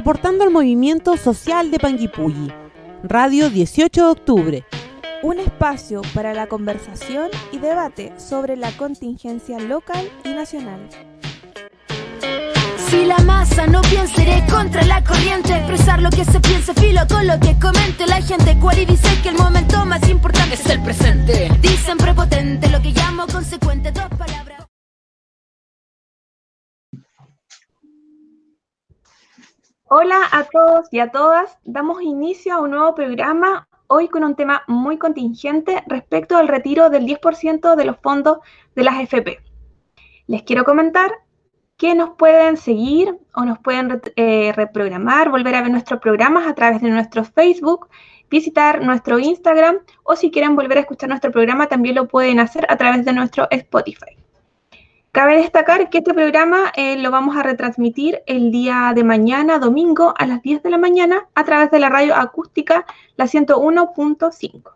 aportando al movimiento social de Panguipulli. Radio 18 de octubre. Un espacio para la conversación y debate sobre la contingencia local y nacional. Si la masa no piensa, iré contra la corriente. Expresar lo que se piense, filo con lo que comente la gente. Cual y dice que el momento más importante es el presente. Dicen prepotente, lo que llamo consecuente, dos palabras. Hola a todos y a todas. Damos inicio a un nuevo programa, hoy con un tema muy contingente respecto al retiro del 10% de los fondos de las FP. Les quiero comentar que nos pueden seguir o nos pueden eh, reprogramar, volver a ver nuestros programas a través de nuestro Facebook, visitar nuestro Instagram o si quieren volver a escuchar nuestro programa también lo pueden hacer a través de nuestro Spotify. Cabe destacar que este programa eh, lo vamos a retransmitir el día de mañana, domingo, a las 10 de la mañana, a través de la radio acústica, la 101.5.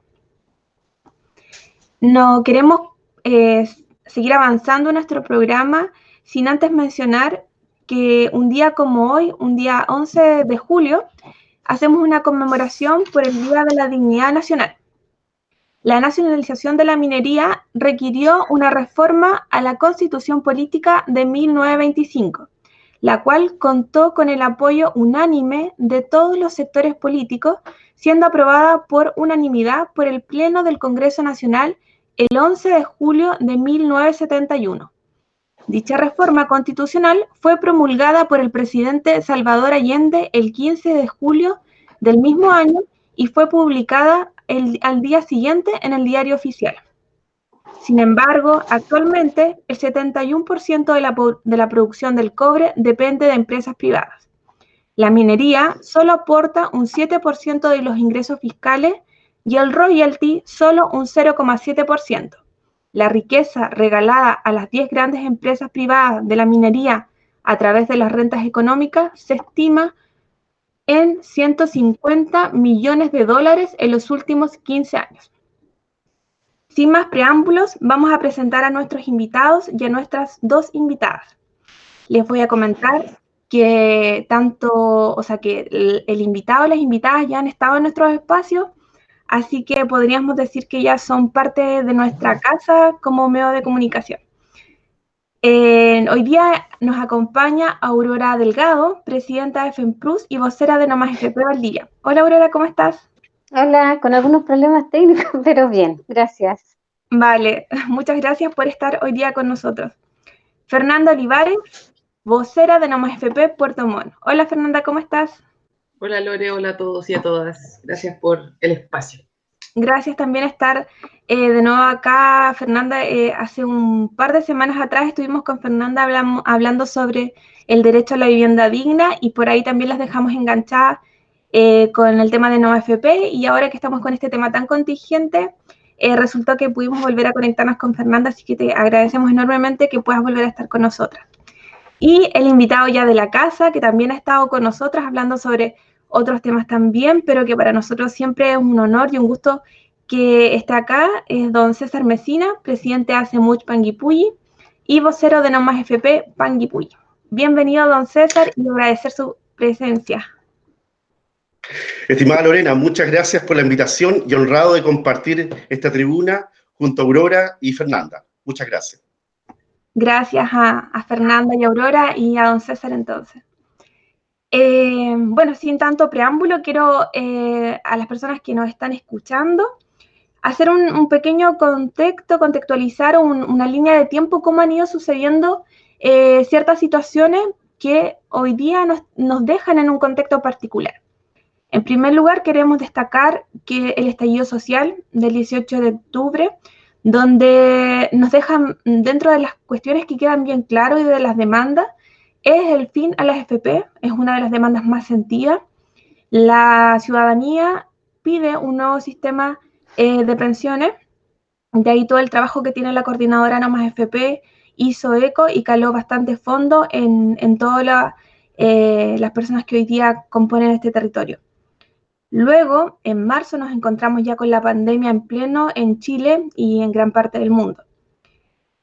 No queremos eh, seguir avanzando en nuestro programa sin antes mencionar que un día como hoy, un día 11 de julio, hacemos una conmemoración por el Día de la Dignidad Nacional. La nacionalización de la minería requirió una reforma a la Constitución Política de 1925, la cual contó con el apoyo unánime de todos los sectores políticos, siendo aprobada por unanimidad por el Pleno del Congreso Nacional el 11 de julio de 1971. Dicha reforma constitucional fue promulgada por el presidente Salvador Allende el 15 de julio del mismo año y fue publicada al día siguiente en el diario oficial. Sin embargo, actualmente el 71% de la, de la producción del cobre depende de empresas privadas. La minería solo aporta un 7% de los ingresos fiscales y el royalty solo un 0,7% la riqueza regalada a las 10 grandes empresas privadas de la minería a través de las rentas económicas se estima en 150 millones de dólares en los últimos 15 años. Sin más preámbulos, vamos a presentar a nuestros invitados y a nuestras dos invitadas. Les voy a comentar que tanto, o sea, que el, el invitado y las invitadas ya han estado en nuestros espacios así que podríamos decir que ya son parte de nuestra casa como medio de comunicación. Hoy día nos acompaña Aurora Delgado, presidenta de FEMPRUS y vocera de Nomás FP Valdivia. Hola Aurora, ¿cómo estás? Hola, con algunos problemas técnicos, pero bien, gracias. Vale, muchas gracias por estar hoy día con nosotros. Fernanda Olivares, vocera de Nomás FP Puerto Montt. Hola Fernanda, ¿cómo estás? Hola Lore, hola a todos y a todas. Gracias por el espacio. Gracias también estar eh, de nuevo acá, Fernanda. Eh, hace un par de semanas atrás estuvimos con Fernanda hablando sobre el derecho a la vivienda digna y por ahí también las dejamos enganchadas eh, con el tema de no FP y ahora que estamos con este tema tan contingente, resultó que pudimos volver a conectarnos con Fernanda, así que te agradecemos enormemente que puedas volver a estar con nosotras. Y el invitado ya de la casa, que también ha estado con nosotras hablando sobre otros temas también, pero que para nosotros siempre es un honor y un gusto que esté acá, es don César Mesina, presidente de ACEMUCH Panguipulli y vocero de Nomás FP Panguipulli. Bienvenido, don César, y agradecer su presencia. Estimada Lorena, muchas gracias por la invitación y honrado de compartir esta tribuna junto a Aurora y Fernanda. Muchas gracias. Gracias a, a Fernanda y Aurora y a don César entonces. Eh, bueno, sin tanto preámbulo, quiero eh, a las personas que nos están escuchando hacer un, pequeño contexto, contextualizar una línea de tiempo, cómo han ido sucediendo eh, ciertas situaciones que hoy día nos, dejan en un contexto particular. En primer lugar, queremos destacar que el estallido social del 18 de octubre, donde nos dejan dentro de las cuestiones que quedan bien claras y de las demandas, es el fin a las FP, es una de las demandas más sentidas. La ciudadanía pide un nuevo sistema eh, de pensiones, de ahí todo el trabajo que tiene la coordinadora No Más FP hizo eco y caló bastante fondo en, en todas eh, las personas que hoy día componen este territorio. Luego, en marzo, nos encontramos ya con la pandemia en pleno en Chile y en gran parte del mundo.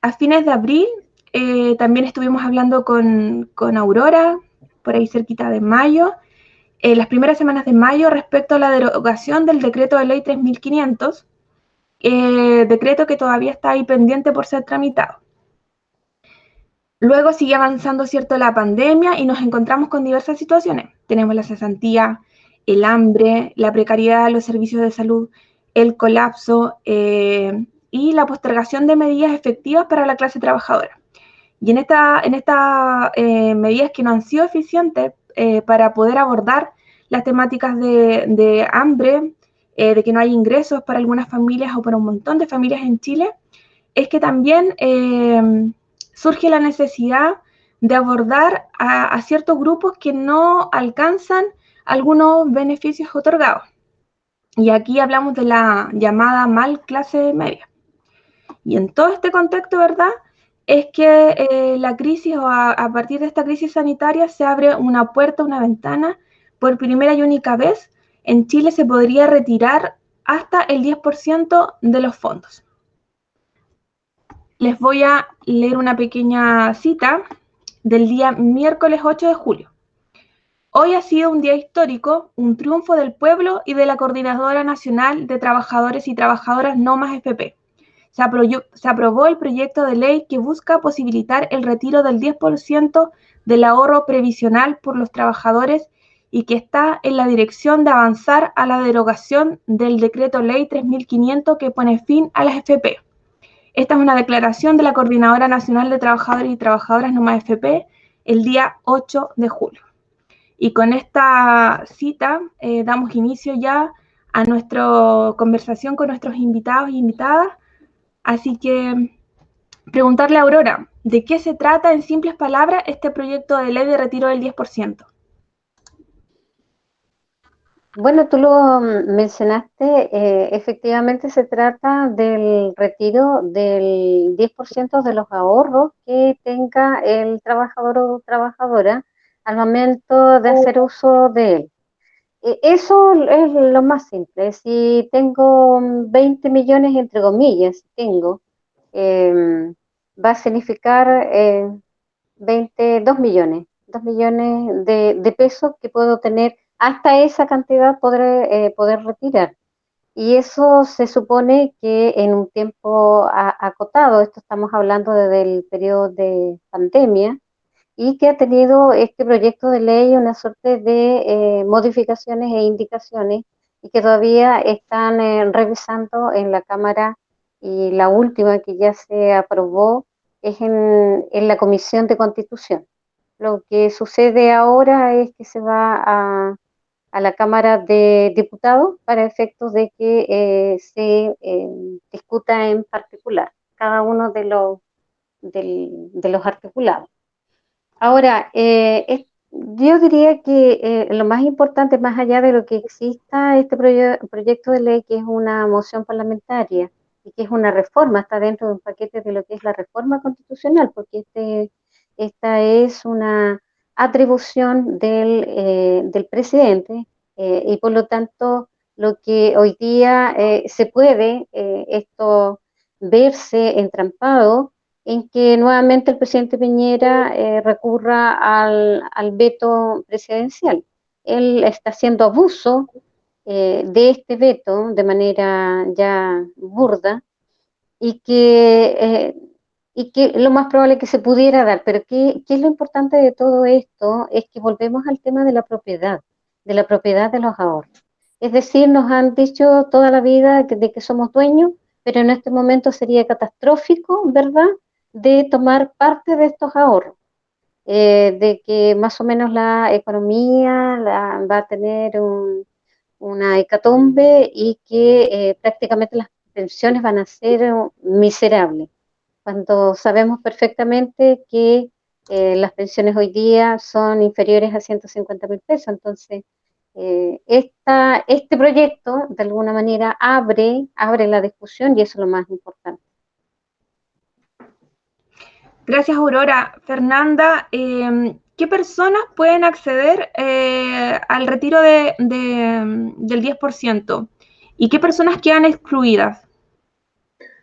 A fines de abril eh, también estuvimos hablando con, Aurora, por ahí cerquita de mayo, en las primeras semanas de mayo respecto a la derogación del decreto de ley 3500, eh, decreto que todavía está ahí pendiente por ser tramitado. Luego sigue avanzando, ¿cierto?, la pandemia y nos encontramos con diversas situaciones. Tenemos la cesantía, el hambre, la precariedad de los servicios de salud, el colapso eh, y la postergación de medidas efectivas para la clase trabajadora. Y en estas en esta, eh, medidas que no han sido eficientes eh, para poder abordar las temáticas de, hambre, de que no hay ingresos para algunas familias o para un montón de familias en Chile, es que también surge la necesidad de abordar a ciertos grupos que no alcanzan algunos beneficios otorgados. Y aquí hablamos de la llamada mal clase media. Y en todo este contexto, ¿verdad? Es que eh, la crisis o a, partir de esta crisis sanitaria se abre una puerta, una ventana. Por primera y única vez, en Chile se podría retirar hasta el 10% de los fondos. Les voy a leer una pequeña cita del día miércoles 8 de julio. Hoy ha sido un día histórico, un triunfo del pueblo y de la Coordinadora Nacional de Trabajadores y Trabajadoras No Más FP. Se, aprobó el proyecto de ley que busca posibilitar el retiro del 10% del ahorro previsional por los trabajadores y que está en la dirección de avanzar a la derogación del decreto ley 3500 que pone fin a las FP. Esta es una declaración de la Coordinadora Nacional de Trabajadores y Trabajadoras No Más FP el día 8 de julio. Y con esta cita eh, damos inicio ya a nuestra conversación con nuestros invitados y invitadas. Así que preguntarle a Aurora, ¿de qué se trata en simples palabras este proyecto de ley de retiro del 10%? Bueno, tú lo mencionaste, eh, efectivamente se trata del retiro del 10% de los ahorros que tenga el trabajador o trabajadora al momento de hacer uso de él. E, eso es lo más simple. Si tengo 20 millones, entre comillas, tengo, em, va a significar eh, 20, 2 millones, 2 millones de, pesos que puedo tener, hasta esa cantidad podré eh, poder retirar. Y eso se supone que en un tiempo acotado, esto estamos hablando desde el periodo de pandemia, y que ha tenido este proyecto de ley una suerte de eh, modificaciones e indicaciones y que todavía están eh, revisando en la Cámara y la última que ya se aprobó es en, en, la Comisión de Constitución. Lo que sucede ahora es que se va a, a la Cámara de Diputados para efectos de que eh, se discuta en particular cada uno de los, de los articulados. Ahora, eh, yo diría que eh, lo más importante, más allá de lo que exista este proyecto de ley, que es una moción parlamentaria y que es una reforma, está dentro de un paquete de lo que es la reforma constitucional, porque este, esta es una atribución del, eh, del presidente y por lo tanto lo que hoy día se puede esto verse entrampado en que nuevamente el presidente Piñera eh, recurra al, veto presidencial. Él está haciendo abuso eh, de este veto de manera ya burda y que, eh, y que lo más probable que se pudiera dar. Pero ¿qué, ¿qué es lo importante de todo esto? Es que volvemos al tema de la propiedad, de la propiedad de los ahorros. Es decir, nos han dicho toda la vida de que somos dueños, pero en este momento sería catastrófico, ¿verdad? De tomar parte de estos ahorros, eh, de que más o menos la economía va a tener una hecatombe y que eh, prácticamente las pensiones van a ser miserables, cuando sabemos perfectamente que eh, las pensiones hoy día son inferiores a 150 mil pesos. Entonces, esta, este proyecto de alguna manera abre, abre la discusión y eso es lo más importante. Gracias, Aurora. Fernanda, em, ¿qué personas pueden acceder eh, al retiro de, del 10%? ¿Y qué personas quedan excluidas?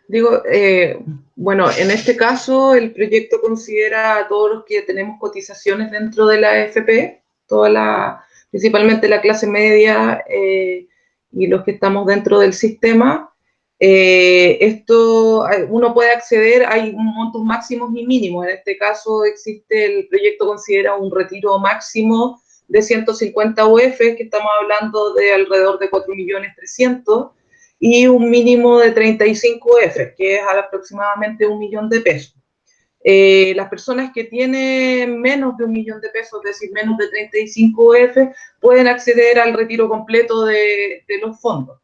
Digo, eh, bueno, en este caso el proyecto considera a todos los que tenemos cotizaciones dentro de la AFP, todas principalmente la clase media eh, y los que estamos dentro del sistema. Eh, esto, uno puede acceder, hay montos máximos y mínimos. En este caso existe, el proyecto considera un retiro máximo de 150 UF, que estamos hablando de alrededor de 4.300.000, y un mínimo de 35 UF, que es aproximadamente un millón de pesos. Eh, las personas que tienen menos de un millón de pesos, es decir, menos de 35 UF, pueden acceder al retiro completo de los fondos.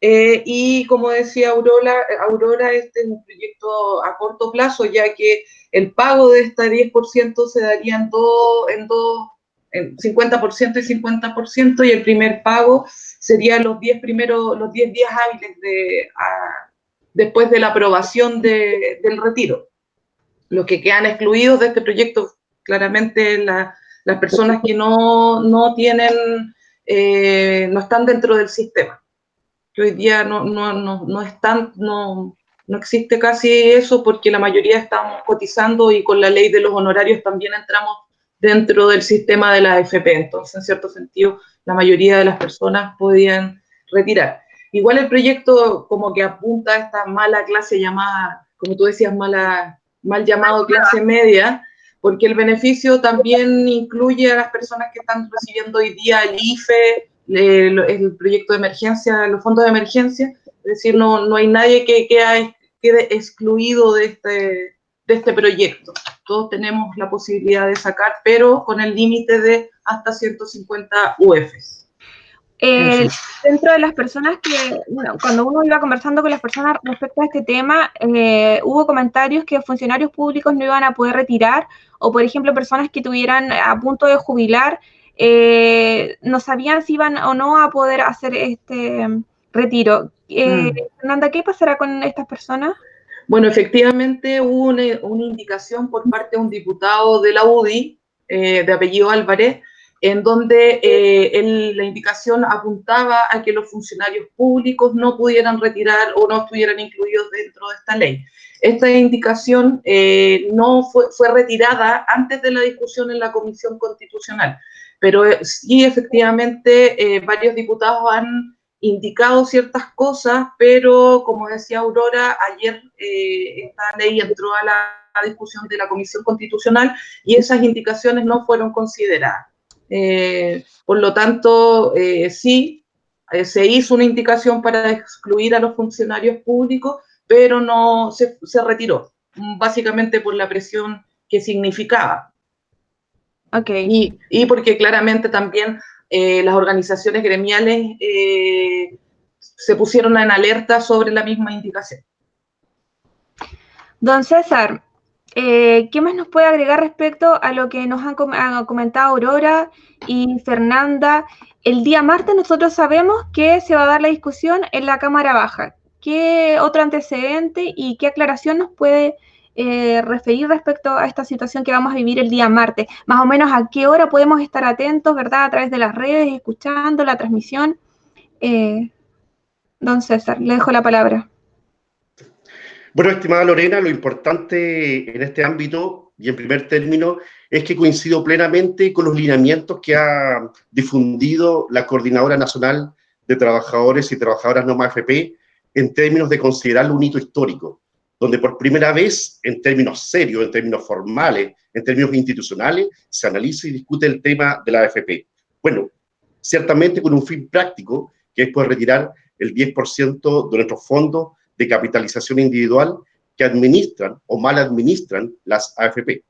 Eh, y como decía Aurora, Aurora, este es un proyecto a corto plazo, ya que el pago de este 10% se daría en dos, en dos, en 50% y 50%, y el primer pago sería los 10 primeros, los 10 días hábiles de, después de la aprobación de, del retiro. Los que quedan excluidos de este proyecto, claramente las personas que no, no tienen, eh, no están dentro del sistema que hoy día no, no, no, no, están, no, no existe casi eso porque la mayoría estamos cotizando y con la ley de los honorarios también entramos dentro del sistema de la AFP. Entonces, en cierto sentido, la mayoría de las personas podían retirar. Igual el proyecto como que apunta a esta mala clase llamada, como tú decías, mala, mal llamado clase media, porque el beneficio también incluye a las personas que están recibiendo hoy día el IFE, el proyecto de emergencia, los fondos de emergencia, es decir, no, no hay nadie que, quede excluido de este, de este proyecto. Todos tenemos la posibilidad de sacar, pero con el límite de hasta 150 UFs. Eh, dentro de las personas que, bueno, cuando uno iba conversando con las personas respecto a este tema, eh, hubo comentarios que funcionarios públicos no iban a poder retirar, o por ejemplo, personas que tuvieran a punto de jubilar eh, no sabían si iban o no a poder hacer este retiro. Eh, mm. Fernanda, ¿qué pasará con estas personas? Bueno, efectivamente hubo una, indicación por parte de un diputado de la UDI, eh, de apellido Álvarez, en donde la indicación apuntaba a que los funcionarios públicos no pudieran retirar o no estuvieran incluidos dentro de esta ley. Esta indicación no fue, fue retirada antes de la discusión en la Comisión Constitucional. Pero eh, sí, efectivamente, eh, varios diputados han indicado ciertas cosas, pero como decía Aurora, ayer eh, esta ley entró a la, discusión de la Comisión Constitucional y esas indicaciones no fueron consideradas. por lo tanto, sí, se hizo una indicación para excluir a los funcionarios públicos, pero no se, se retiró, básicamente por la presión que significaba. Okay. Y, porque claramente también eh, las organizaciones gremiales eh, se pusieron en alerta sobre la misma indicación. Don César, eh, ¿qué más nos puede agregar respecto a lo que nos han, comentado Aurora y Fernanda? El día martes nosotros sabemos que se va a dar la discusión en la Cámara Baja. ¿Qué otro antecedente y qué aclaración nos puede eh, referir respecto a esta situación que vamos a vivir el día martes? Más o menos a qué hora podemos estar atentos, ¿verdad? A través de las redes, escuchando la transmisión. Eh, don César, le dejo la palabra. Bueno, estimada Lorena, lo importante en este ámbito y en primer término es que coincido plenamente con los lineamientos que ha difundido la Coordinadora Nacional de Trabajadores y Trabajadoras No AFP en términos de considerar un hito histórico donde por primera vez, en términos serios, en términos formales, en términos institucionales, se analiza y discute el tema de la AFP. Bueno, ciertamente con un fin práctico, que es poder retirar el 10% de nuestros fondos de capitalización individual que administran o mal administran las AFP.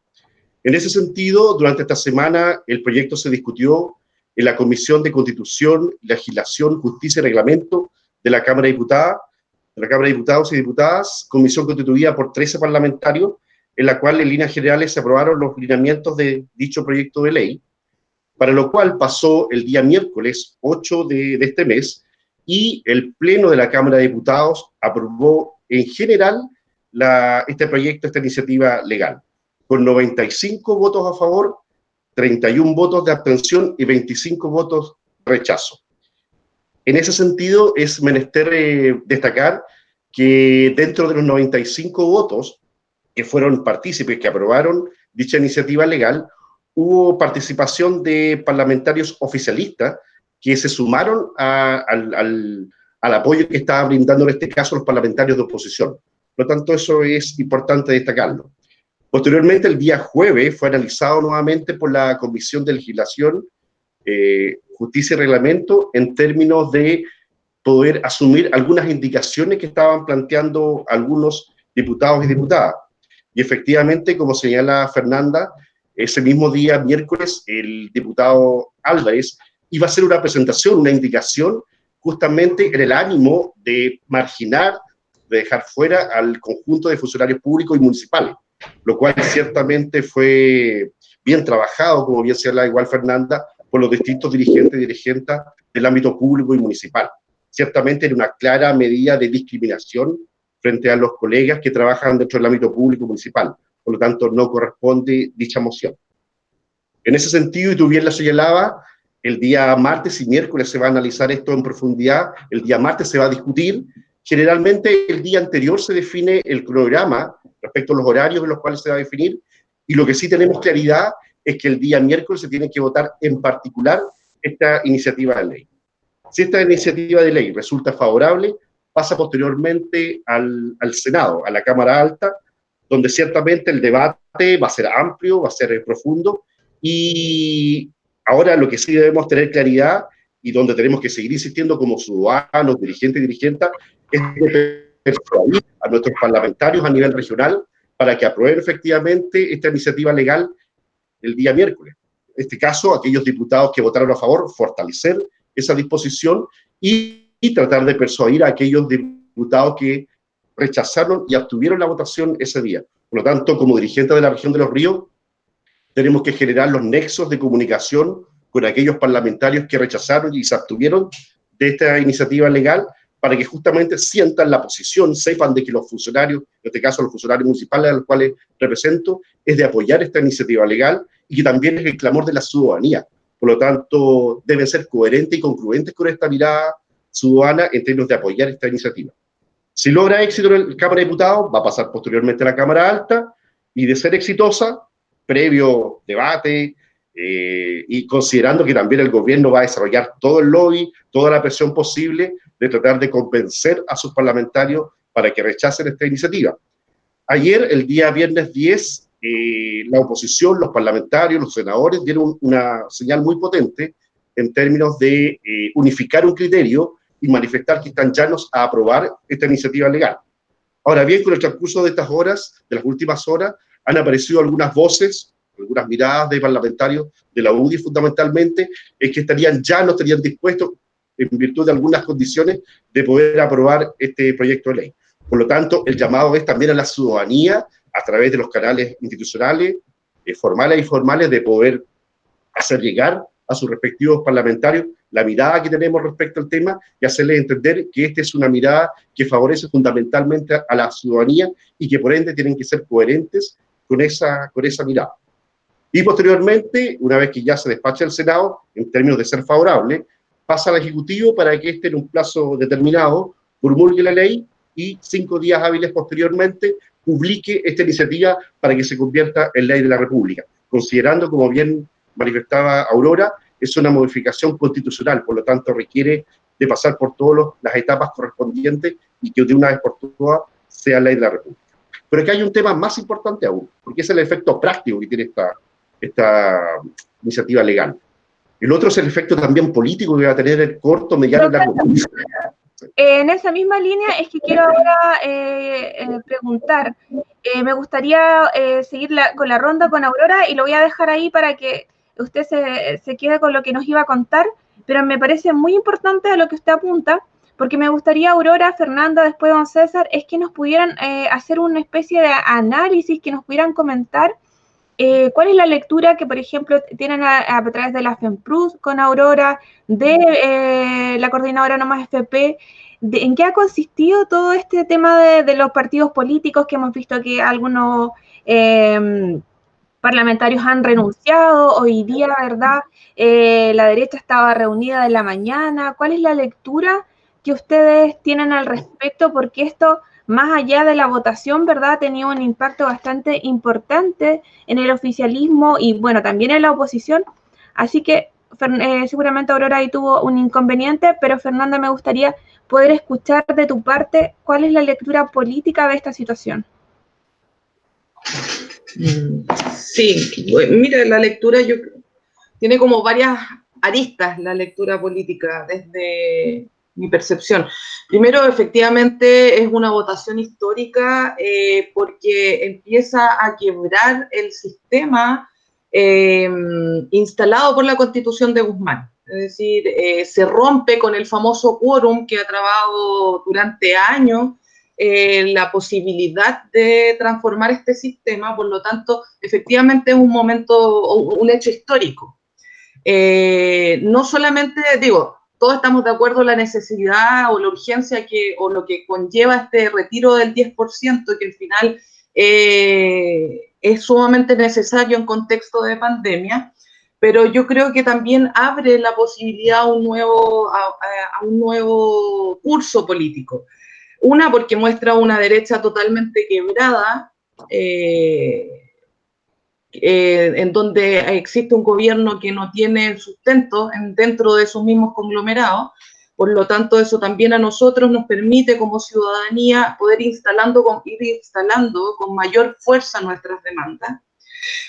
En ese sentido, durante esta semana, el proyecto se discutió en la Comisión de Constitución, Legislación, Justicia y Reglamento de la Cámara de Diputadas, la Cámara de Diputados y Diputadas, comisión constituida por 13 parlamentarios, en la cual en líneas generales se aprobaron los lineamientos de dicho proyecto de ley, para lo cual pasó el día miércoles 8 de, este mes y el Pleno de la Cámara de Diputados aprobó en general la, este proyecto, esta iniciativa legal, con 95 votos a favor, 31 votos de abstención y 25 votos rechazo. En ese sentido, es menester eh, destacar que dentro de los 95 votos que fueron partícipes, que aprobaron dicha iniciativa legal, hubo participación de parlamentarios oficialistas que se sumaron al, al, apoyo que estaba brindando en este caso los parlamentarios de oposición. Por lo tanto, eso es importante destacarlo. Posteriormente, el día jueves, fue analizado nuevamente por la Comisión de Legislación, eh, Justicia y Reglamento en términos de poder asumir algunas indicaciones que estaban planteando algunos diputados y diputadas. Y efectivamente, como señala Fernanda, ese mismo día, miércoles, el diputado Álvarez iba a hacer una presentación, una indicación, justamente en el ánimo de marginar, de dejar fuera al conjunto de funcionarios públicos y municipales, lo cual ciertamente fue bien trabajado, como bien señala igual Fernanda, por los distintos dirigentes y dirigentes del ámbito público y municipal. Ciertamente era una clara medida de discriminación frente a los colegas que trabajan dentro del ámbito público y municipal. Por lo tanto, no corresponde dicha moción. En ese sentido, y tú bien la señalaba, el día martes y miércoles se va a analizar esto en profundidad, el día martes se va a discutir. Generalmente el día anterior se define el cronograma respecto a los horarios en los cuales se va a definir, y lo que sí tenemos claridad es que el día miércoles se tiene que votar en particular esta iniciativa de ley. Si esta iniciativa de ley resulta favorable, pasa posteriormente al, Senado, a la Cámara Alta, donde ciertamente el debate va a ser amplio, va a ser profundo, y ahora lo que sí debemos tener claridad y donde tenemos que seguir insistiendo como ciudadanos, dirigentes y dirigentes, es a nuestros parlamentarios a nivel regional para que aprueben efectivamente esta iniciativa legal el día miércoles. En este caso, aquellos diputados que votaron a favor, fortalecer esa disposición y, tratar de persuadir a aquellos diputados que rechazaron y obtuvieron la votación ese día. Por lo tanto, como dirigente de la región de los ríos, tenemos que generar los nexos de comunicación con aquellos parlamentarios que rechazaron y se abstuvieron de esta iniciativa legal para que justamente sientan la posición, sepan de que los funcionarios, en este caso los funcionarios municipales a los cuales represento, es de apoyar esta iniciativa legal y que también es el clamor de la ciudadanía. Por lo tanto, deben ser coherentes y concluentes con esta mirada ciudadana en términos de apoyar esta iniciativa. Si logra éxito en la Cámara de Diputados, va a pasar posteriormente a la Cámara Alta y de ser exitosa, previo debate, eh, y considerando que también el gobierno va a desarrollar todo el lobby, toda la presión posible de tratar de convencer a sus parlamentarios para que rechacen esta iniciativa. Ayer, el día viernes 10, eh, la oposición, los parlamentarios, los senadores dieron una señal muy potente en términos de eh, unificar un criterio y manifestar que están llanos a aprobar esta iniciativa legal. Ahora bien, con el transcurso de estas horas, de las últimas horas, han aparecido algunas voces algunas miradas de parlamentarios de la UDI fundamentalmente, es que estarían ya no estarían dispuestos, en virtud de algunas condiciones, de poder aprobar este proyecto de ley. Por lo tanto, el llamado es también a la ciudadanía, a través de los canales institucionales, eh, formales e informales, de poder hacer llegar a sus respectivos parlamentarios la mirada que tenemos respecto al tema y hacerles entender que esta es una mirada que favorece fundamentalmente a la ciudadanía y que por ende tienen que ser coherentes con esa, con esa mirada. Y posteriormente, una vez que ya se despacha el Senado, en términos de ser favorable, pasa al Ejecutivo para que éste en un plazo determinado promulgue la ley y cinco días hábiles posteriormente publique esta iniciativa para que se convierta en ley de la República, considerando, como bien manifestaba Aurora, es una modificación constitucional, por lo tanto requiere de pasar por todas las etapas correspondientes y que de una vez por todas sea ley de la República. Pero que hay un tema más importante aún, porque es el efecto práctico que tiene esta, esta iniciativa legal. El otro es el efecto también político que va a tener el corto, mediano y largo plazo. En esa misma línea es que quiero ahora eh, eh, preguntar. Eh, me gustaría seguir con la ronda con Aurora y lo voy a dejar ahí para que usted se, se, quede con lo que nos iba a contar, pero me parece muy importante lo que usted apunta, porque me gustaría, Aurora, Fernanda, después don César, es que nos pudieran hacer una especie de análisis, que nos pudieran comentar eh, ¿Cuál es la lectura que, por ejemplo, tienen a, través de la FEMPRUS con Aurora, de eh, la coordinadora Nomás FP? ¿En qué ha consistido todo este tema de, los partidos políticos que hemos visto que algunos em, parlamentarios han renunciado? Hoy día, ¿verdad? Eh, la derecha estaba reunida de la mañana. ¿Cuál es la lectura que ustedes tienen al respecto? Porque esto más allá de la votación, ¿verdad? Ha tenido un impacto bastante importante en el oficialismo y bueno, también en la oposición. Así que eh, seguramente Aurora ahí tuvo un inconveniente, pero Fernanda, me gustaría poder escuchar de tu parte cuál es la lectura política de esta situación. Sí, mira, la lectura yo tiene como varias aristas la lectura política desde mi percepción. Primero, efectivamente, es una votación histórica eh, porque empieza a quebrar el sistema em, instalado por la constitución de Guzmán. Es decir, eh, se rompe con el famoso quórum que ha trabajado durante años eh, la posibilidad de transformar este sistema, por lo tanto, efectivamente es un momento, un hecho histórico. no solamente, digo, todos estamos de acuerdo en la necesidad o la urgencia que, o lo que conlleva este retiro del 10%, que al final eh, es sumamente necesario en contexto de pandemia, pero yo creo que también abre la posibilidad a un nuevo, a, un nuevo curso político. Una, porque muestra una derecha totalmente quebrada, eh, eh, en donde existe un gobierno que no tiene sustento dentro de esos mismos conglomerados. Por lo tanto, eso también a nosotros nos permite como ciudadanía poder instalando con, ir instalando con mayor fuerza nuestras demandas.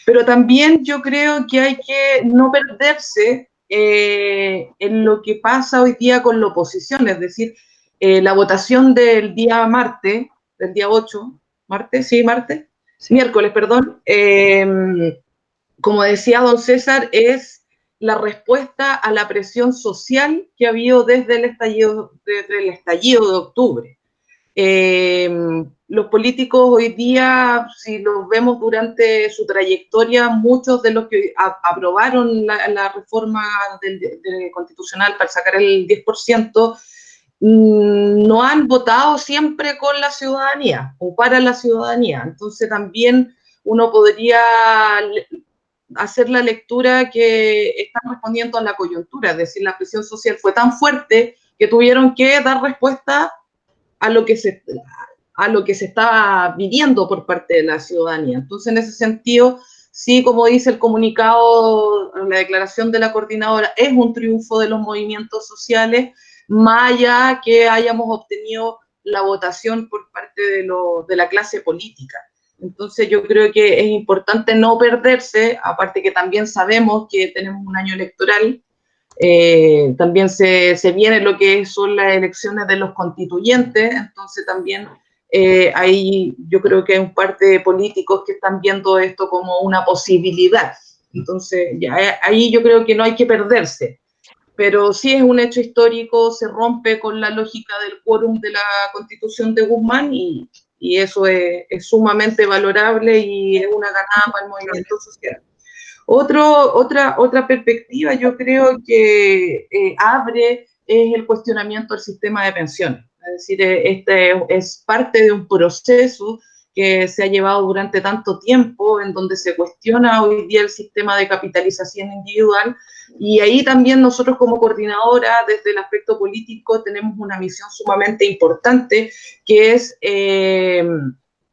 Pero también yo creo que hay que no perderse eh, en lo que pasa hoy día con la oposición, es decir, eh, la votación del día martes, del día 8, martes, sí, martes, miércoles, perdón, em, como decía don César, es la respuesta a la presión social que ha habido desde el estallido, desde el estallido de octubre. Em, los políticos hoy día, si los vemos durante su trayectoria, muchos de los que aprobaron la, reforma constitucional para sacar el 10%, Mm, no han votado siempre con la ciudadanía o para la ciudadanía. Entonces también uno podría hacer la lectura que están respondiendo a la coyuntura, es decir, la presión social fue tan fuerte que tuvieron que dar respuesta a lo que se, a lo que se estaba viviendo por parte de la ciudadanía. Entonces, en ese sentido, sí, como dice el comunicado, la declaración de la coordinadora, es un triunfo de los movimientos sociales más allá que hayamos obtenido la votación por parte de, de la clase política. Entonces yo creo que es importante no perderse, aparte que también sabemos que tenemos un año electoral, eh, también se, se, viene lo que son las elecciones de los constituyentes, entonces también eh, ahí yo creo que hay un par de políticos que están viendo esto como una posibilidad. Entonces ya, ahí yo creo que no hay que perderse pero sí es un hecho histórico, se rompe con la lógica del quórum de la constitución de Guzmán y, y eso es, es, sumamente valorable y es una ganada para el movimiento social. Otro, otra, otra perspectiva yo creo que eh, abre es el cuestionamiento del sistema de pensiones. Es decir, este es parte de un proceso que se ha llevado durante tanto tiempo, en donde se cuestiona hoy día el sistema de capitalización individual. Y ahí también nosotros como coordinadora, desde el aspecto político, tenemos una misión sumamente importante, que es eh,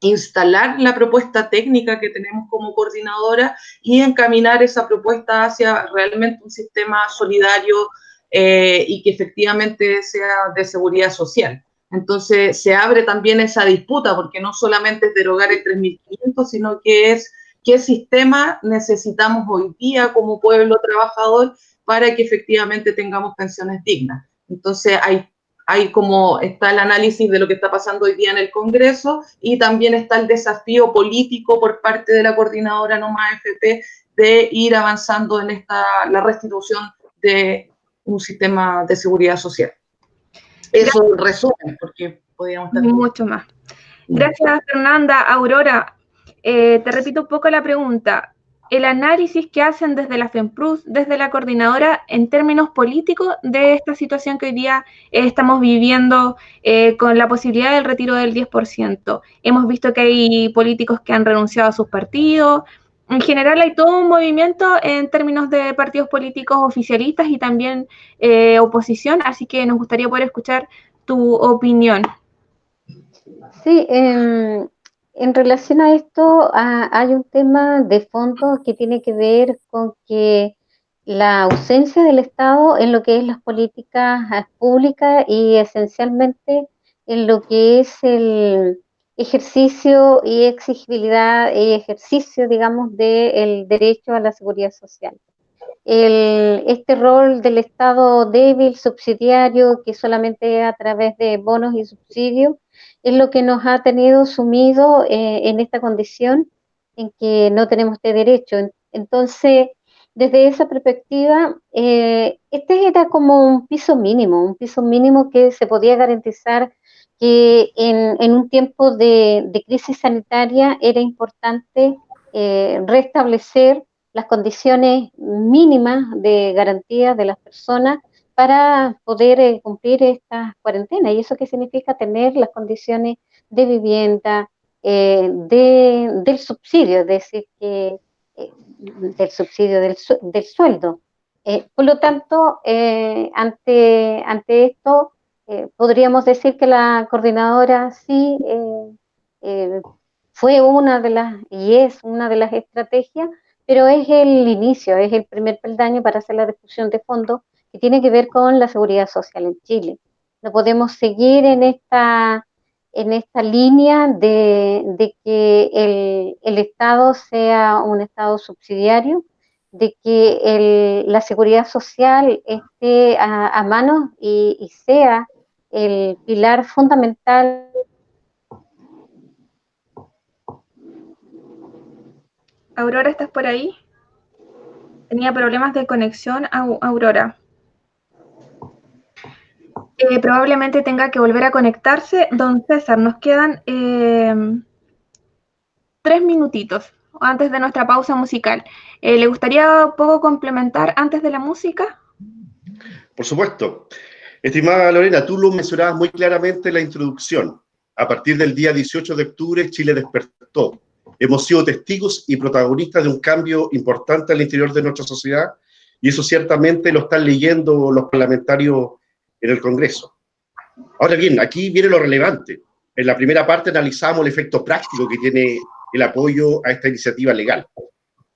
instalar la propuesta técnica que tenemos como coordinadora y encaminar esa propuesta hacia realmente un sistema solidario eh, y que efectivamente sea de seguridad social. Entonces se abre también esa disputa, porque no solamente es derogar el 3.500, sino que es qué sistema necesitamos hoy día como pueblo trabajador para que efectivamente tengamos pensiones dignas. Entonces hay, hay como está el análisis de lo que está pasando hoy día en el Congreso y también está el desafío político por parte de la coordinadora Noma FP de ir avanzando en esta, la restitución de un sistema de seguridad social. Eso resumen, porque podríamos estar... Mucho más. Gracias, Fernanda. Aurora, eh, te repito un poco la pregunta. El análisis que hacen desde la FEMPRUS, desde la coordinadora, en términos políticos de esta situación que hoy día eh, estamos viviendo eh, con la posibilidad del retiro del 10%. Hemos visto que hay políticos que han renunciado a sus partidos, en general hay todo un movimiento en términos de partidos políticos oficialistas y también eh, oposición, así que nos gustaría poder escuchar tu opinión. Sí, en, relación a esto hay un tema de fondo que tiene que ver con que la ausencia del Estado en lo que es las políticas públicas y esencialmente en lo que es el ejercicio y exigibilidad y ejercicio, digamos, del derecho a la seguridad social. este rol del Estado débil, subsidiario, que solamente a través de bonos y subsidios, es lo que nos ha tenido sumido eh, en esta condición en que no tenemos este derecho. Entonces, desde esa perspectiva, eh, este era como un piso mínimo, un piso mínimo que se podía garantizar que en, un tiempo de, crisis sanitaria era importante eh, restablecer las condiciones mínimas de garantía de las personas para poder eh, cumplir esta cuarentena. ¿Y eso qué significa? Tener las condiciones de vivienda, del subsidio, es decir, que del subsidio del, del sueldo. Eh, por lo tanto, eh, ante, ante esto, eh, podríamos decir que la coordinadora sí fue una de las, y es una de las estrategias, pero es el inicio, es el primer peldaño para hacer la discusión de fondo que tiene que ver con la seguridad social en Chile. No podemos seguir en esta en esta línea de, que el, Estado sea un Estado subsidiario, de que la seguridad social esté a, mano y, sea el pilar fundamental. Aurora, ¿estás por ahí? Tenía problemas de conexión, Aurora. Eh, probablemente tenga que volver a conectarse. Don César, nos quedan eh, tres minutitos antes de nuestra pausa musical. Eh, ¿Le gustaría poco complementar antes de la música? Por supuesto. Estimada Lorena, tú lo mencionabas muy claramente en la introducción. A partir del día 18 de octubre, Chile despertó. Hemos sido testigos y protagonistas de un cambio importante al interior de nuestra sociedad y eso ciertamente lo están leyendo los parlamentarios en el Congreso. Ahora bien, aquí viene lo relevante. En la primera parte analizamos el efecto práctico que tiene el apoyo a esta iniciativa legal.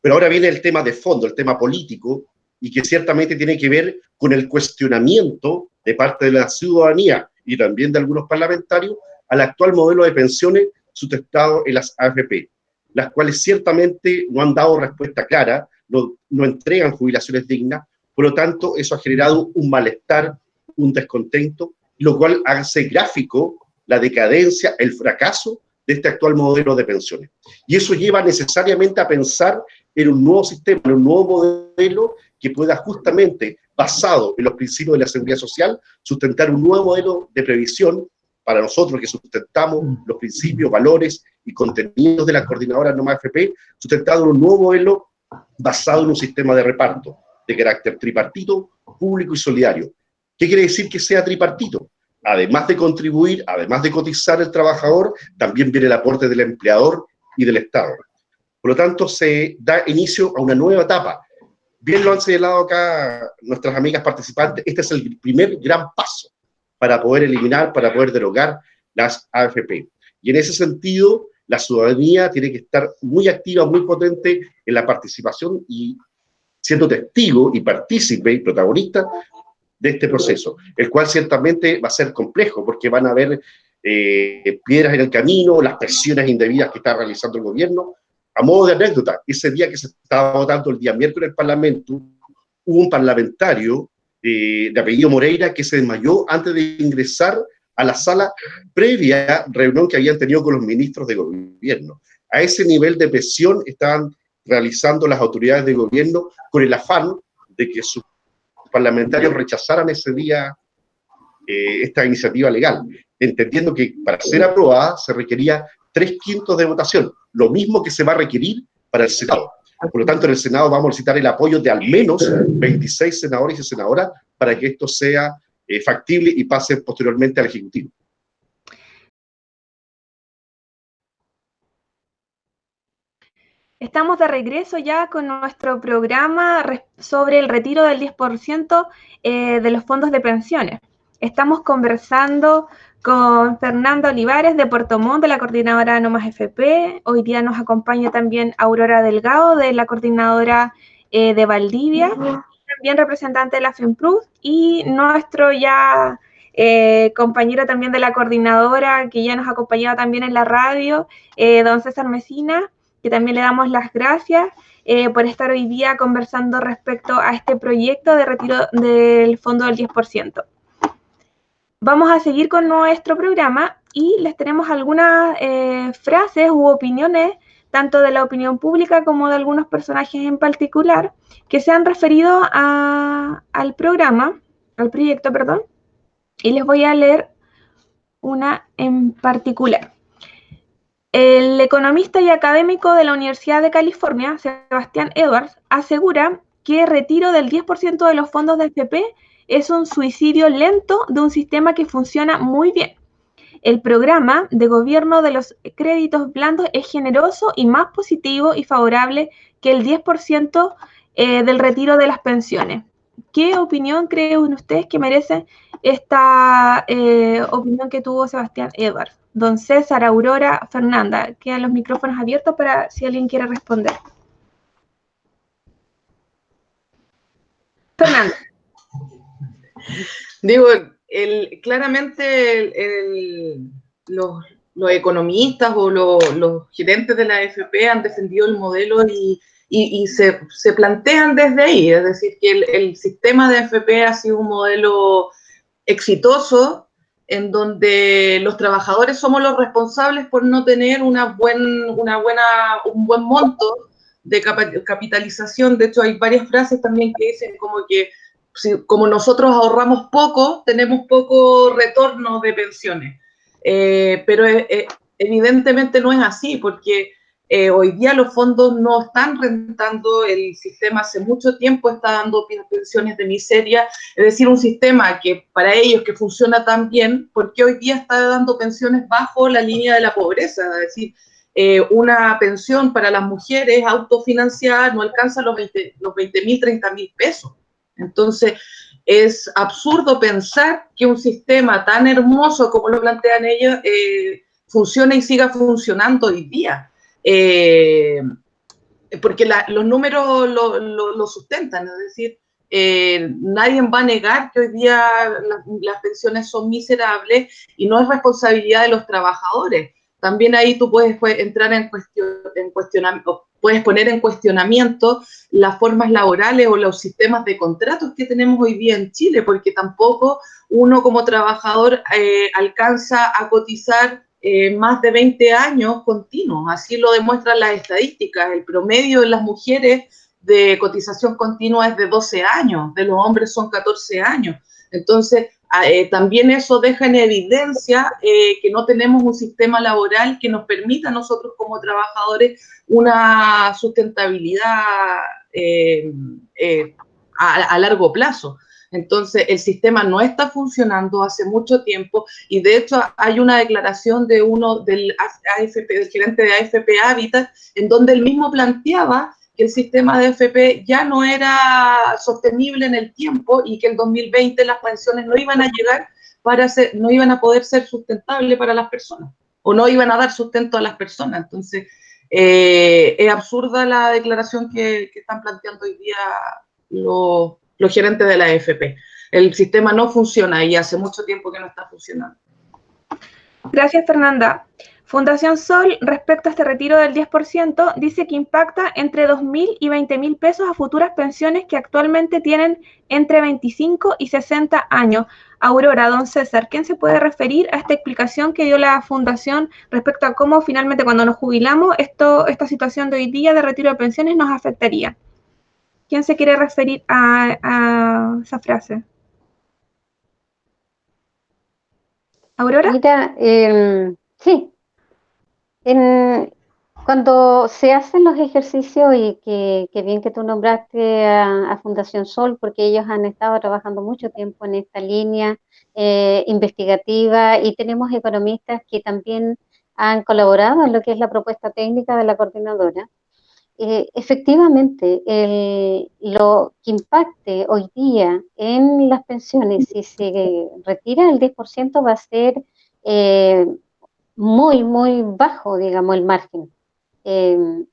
Pero ahora viene el tema de fondo, el tema político, y que ciertamente tiene que ver con el cuestionamiento de parte de la ciudadanía y también de algunos parlamentarios al actual modelo de pensiones sustentado en las AFP, las cuales ciertamente no han dado respuesta clara, no, no entregan jubilaciones dignas, por lo tanto eso ha generado un malestar un descontento, lo cual hace gráfico la decadencia, el fracaso de este actual modelo de pensiones. Y eso lleva necesariamente a pensar en un nuevo sistema, en un nuevo modelo que pueda justamente, basado en los principios de la seguridad social, sustentar un nuevo modelo de previsión para nosotros que sustentamos los principios, valores y contenidos de la coordinadora NOMA FP, sustentado en un nuevo modelo basado en un sistema de reparto de carácter tripartito, público y solidario, ¿Qué quiere decir que sea tripartito? Además de contribuir, además de cotizar el trabajador, también viene el aporte del empleador y del Estado. Por lo tanto, se da inicio a una nueva etapa. Bien lo han señalado acá nuestras amigas participantes, este es el primer gran paso para poder eliminar, para poder derogar las AFP. Y en ese sentido, la ciudadanía tiene que estar muy activa, muy potente en la participación y siendo testigo y partícipe y protagonista de este proceso, el cual ciertamente va a ser complejo porque van a haber eh, piedras en el camino, las presiones indebidas que está realizando el gobierno. A modo de anécdota, ese día que se estaba votando el día miércoles en el Parlamento, hubo un parlamentario eh, de apellido Moreira que se desmayó antes de ingresar a la sala previa reunión que habían tenido con los ministros de gobierno. A ese nivel de presión estaban realizando las autoridades de gobierno con el afán de que sus parlamentarios rechazaran ese día eh, esta iniciativa legal, entendiendo que para ser aprobada se requería tres quintos de votación, lo mismo que se va a requerir para el Senado. Por lo tanto, en el Senado vamos a necesitar el apoyo de al menos 26 senadores y senadoras para que esto sea eh, factible y pase posteriormente al Ejecutivo. Estamos de regreso ya con nuestro programa sobre el retiro del 10% eh, de los fondos de pensiones. Estamos conversando con Fernanda Olivares de Puerto Montt, de la coordinadora No Más FP. Hoy día nos acompaña también Aurora Delgado, de la coordinadora eh, de Valdivia, también representante de la FEMPRUS, y nuestro ya eh, compañero también de la coordinadora, que ya nos ha acompañado también en la radio, eh, don César Mesina, que también le damos las gracias por estar hoy día conversando respecto a este proyecto de retiro del fondo del 10%. Vamos a seguir con nuestro programa y les tenemos algunas frases u opiniones tanto de la opinión pública como de algunos personajes en particular, que se han referido al programa, al proyecto, perdón, y les voy a leer una en particular. El economista y académico de la Universidad de California, Sebastián Edwards, asegura que el retiro del 10% de los fondos de FP es un suicidio lento de un sistema que funciona muy bien el programa de gobierno de los créditos blandos es generoso y más positivo y favorable que el 10% eh, del retiro de las pensiones. ¿Qué opinión creen ustedes que merece esta eh, opinión que tuvo Sebastián Edwards? Don César, Aurora, Fernanda, quedan los micrófonos abiertos para si alguien quiere responder. Fernanda. Digo, claramente los, economistas o los gerentes de la AFP han defendido el modelo y, se, plantean desde ahí, es decir, que el, sistema de AFP ha sido un modelo exitoso en donde los trabajadores somos los responsables por no tener una, una buena, un buen monto de capitalización. De hecho, hay varias frases también que dicen como que como nosotros ahorramos poco, tenemos poco retorno de pensiones. Eh, pero eh, eh, evidentemente no es así, porque hoy día los fondos no están rentando, el sistema hace mucho tiempo está dando pensiones de miseria, es decir, un sistema que para ellos que funciona tan bien, porque hoy día está dando pensiones bajo la línea de la pobreza, es decir, una pensión para las mujeres autofinanciada no alcanza los 20 mil, los 20, 30 mil pesos. Entonces, es absurdo pensar que un sistema tan hermoso como lo plantean ellos eh, funcione y siga funcionando hoy día. Eh, porque los números lo, sustentan, es decir, eh, nadie va a negar que hoy día las pensiones son miserables y no es responsabilidad de los trabajadores. También ahí tú puedes, entrar en, cuestión, en cuestionamiento, puedes poner en cuestionamiento las formas laborales o los sistemas de contratos que tenemos hoy día en Chile, porque tampoco uno como trabajador eh, alcanza a cotizar eh, más de 20 años continuos. Así lo demuestran las estadísticas. El promedio de las mujeres de cotización continua es de 12 años, de los hombres son 14 años. Entonces, eh, también eso deja en evidencia eh, que no tenemos un sistema laboral que nos permita a nosotros como trabajadores una sustentabilidad eh, a, largo plazo. Entonces, el sistema no está funcionando hace mucho tiempo y de hecho hay una declaración de uno del AFP, del gerente de AFP Habitat, en donde él mismo planteaba que el sistema de FP ya no era sostenible en el tiempo y que en 2020 las pensiones no iban a llegar para ser, no iban a poder ser sustentables para las personas o no iban a dar sustento a las personas. Entonces, eh, es absurda la declaración que, están planteando hoy día los, los gerentes de la AFP. El sistema no funciona y hace mucho tiempo que no está funcionando. Gracias, Fernanda. Fundación Sol, respecto a este retiro del 10%, dice que impacta entre 2.000 y 20.000 pesos a futuras pensiones que actualmente tienen entre 25 y 60 años. Aurora, don César, ¿quién se puede referir a esta explicación que dio la Fundación respecto a cómo finalmente cuando nos jubilamos esto, esta situación de hoy día de retiro de pensiones nos afectaría? ¿Quién se quiere referir a, esa frase? Aurora. Mira, em, sí, cuando se hacen los ejercicios, y que, bien que tú nombraste a, Fundación Sol, porque ellos han estado trabajando mucho tiempo en esta línea eh, investigativa y tenemos economistas que también han colaborado en lo que es la propuesta técnica de la coordinadora. Eh, efectivamente, lo que impacte hoy día en las pensiones, si se retira el 10%, va a ser eh, muy, muy bajo, digamos, el margen. Eh,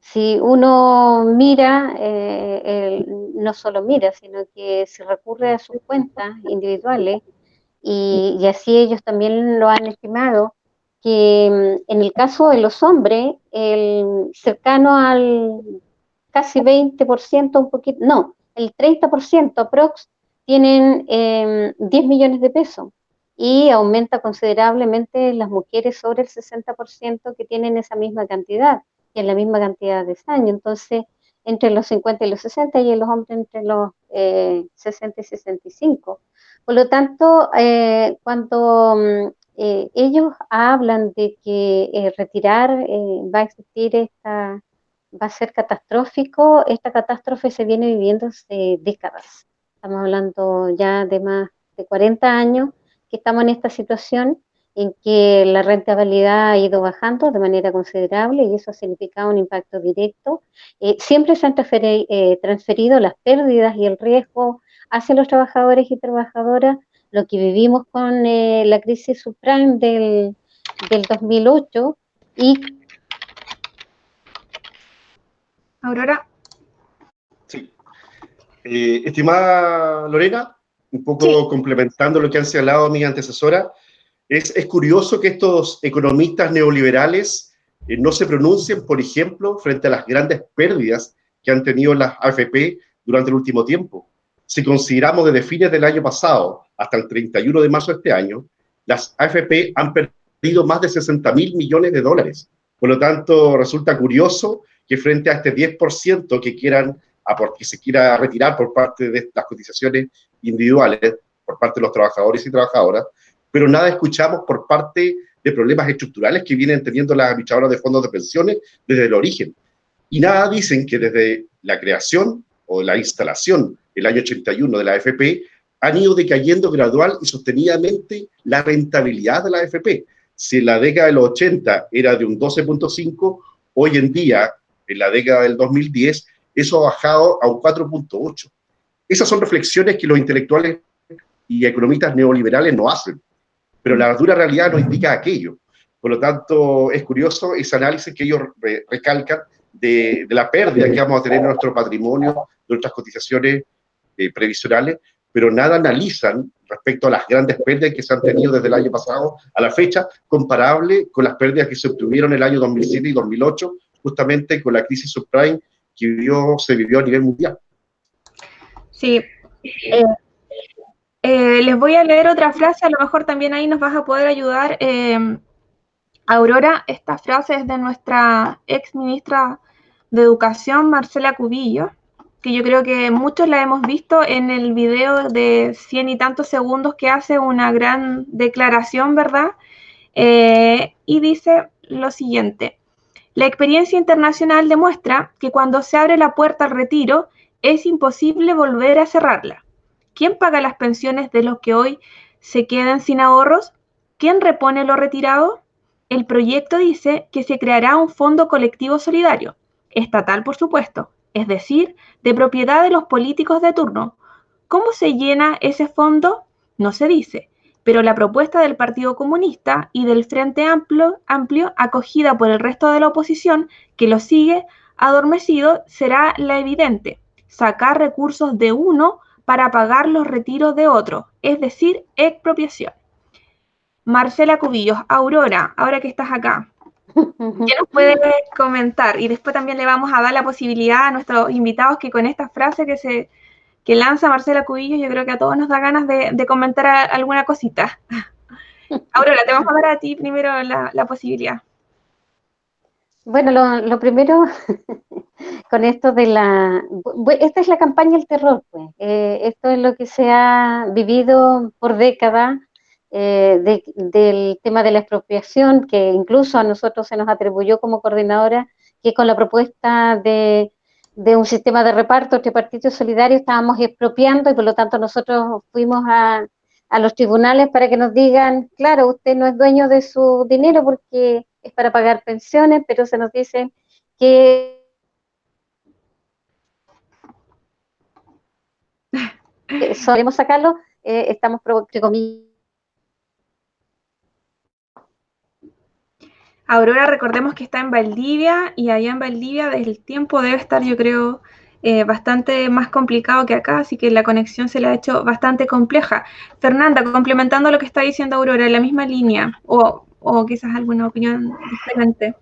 si uno mira, eh, no solo mira, sino que se recurre a sus cuentas individuales, y, así ellos también lo han estimado, que mm, en el caso de los hombres, el cercano al casi 20%, un poquito, no, el 30% aprox tienen 10 em, millones de pesos y aumenta considerablemente las mujeres sobre el 60% que tienen esa misma cantidad y en la misma cantidad de años. Entonces, entre los 50 y los 60 y en los hombres entre los 60 eh, y 65. Por lo tanto, eh, cuando mm, eh, ellos hablan de que retirar va a existir esta, va a ser catastrófico, esta catástrofe se viene viviendo hace décadas. Estamos hablando ya de más de 40 años que estamos en esta situación en que la rentabilidad ha ido bajando de manera considerable y eso ha significado un impacto directo. Eh, siempre se han eh, transferido las pérdidas y el riesgo hacia los trabajadores y trabajadoras. Lo que vivimos con eh, la crisis subprime del, del 2008 y... Aurora. Sí. estimada Lorena, un poco complementando lo que han señalado mi antecesora, es, es curioso que estos economistas neoliberales eh, no se pronuncien, por ejemplo, frente a las grandes pérdidas que han tenido las AFP durante el último tiempo. Si consideramos desde fines del año pasado hasta el 31 de marzo de este año, las AFP han perdido más de 60 mil millones de dólares. Por lo tanto, resulta curioso que frente a este 10% que quieran que se quiera retirar por parte de las cotizaciones individuales, por parte de los trabajadores y trabajadoras, pero nada escuchamos por parte de problemas estructurales que vienen teniendo las administradoras de fondos de pensiones desde el origen. Y nada dicen que desde la creación o la instalación el año 81 de la AFP han ido decayendo gradual y sostenidamente la rentabilidad de la AFP. Si en la década de los 80 era de un 12.5, hoy en día, en la década del 2010, eso ha bajado a un 4.8. Esas son reflexiones que los intelectuales y economistas neoliberales no hacen pero la dura realidad no indica aquello. Por lo tanto, es curioso ese análisis que ellos recalcan de, la pérdida que vamos a tener en nuestro patrimonio, de nuestras cotizaciones eh, previsionales, pero nada analizan respecto a las grandes pérdidas que se han tenido desde el año pasado a la fecha, comparable con las pérdidas que se obtuvieron el año 2007 y 2008, justamente con la crisis subprime que se vivió a nivel mundial. Sí, eh, eh, les voy a leer otra frase, a lo mejor también ahí nos vas a poder ayudar. Eh, Aurora, esta frase es de nuestra ex ministra de Educación, Marcela Cubillo, que yo creo que muchos la hemos visto en el video de cien y tantos segundos que hace una gran declaración, ¿verdad? Y dice lo siguiente, la experiencia internacional demuestra que cuando se abre la puerta al retiro es imposible volver a cerrarla. ¿Quién paga las pensiones de los que hoy se quedan sin ahorros? ¿Quién repone lo retirado? El proyecto dice que se creará un fondo colectivo solidario, estatal por supuesto, es decir, de propiedad de los políticos de turno. ¿Cómo se llena ese fondo? No se dice, pero la propuesta del Partido Comunista y del Frente Amplio, amplio acogida por el resto de la oposición que lo sigue adormecido será la evidente, sacar recursos de uno para pagar los retiros de otro, es decir, expropiación. Marcela Cubillos, Aurora, ahora que estás acá, ¿qué nos puedes comentar? Y después también le vamos a dar la posibilidad a nuestros invitados que con esta frase que se que lanza Marcela Cubillos, yo creo que a todos nos da ganas de, comentar alguna cosita. Aurora, te vamos a dar a ti primero la posibilidad. Bueno, lo, primero, con esto de la... Esta es la campaña del terror, pues. Eh, esto es lo que se ha vivido por décadas eh, del tema de la expropiación, que incluso a nosotros se nos atribuyó como coordinadora, que con la propuesta de, un sistema de reparto entre partidos solidarios estábamos expropiando y por lo tanto nosotros fuimos a, a los tribunales para que nos digan, claro, usted no es dueño de su dinero porque es para pagar pensiones, pero se nos dice que solemos sacarlo, eh, estamos, entre comillas, Aurora, recordemos que está en Valdivia y allá en Valdivia desde el tiempo debe estar, yo creo, eh, bastante más complicado que acá, así que la conexión se le ha hecho bastante compleja. Fernanda, complementando lo que está diciendo Aurora, en la misma línea, o, o quizás alguna opinión diferente.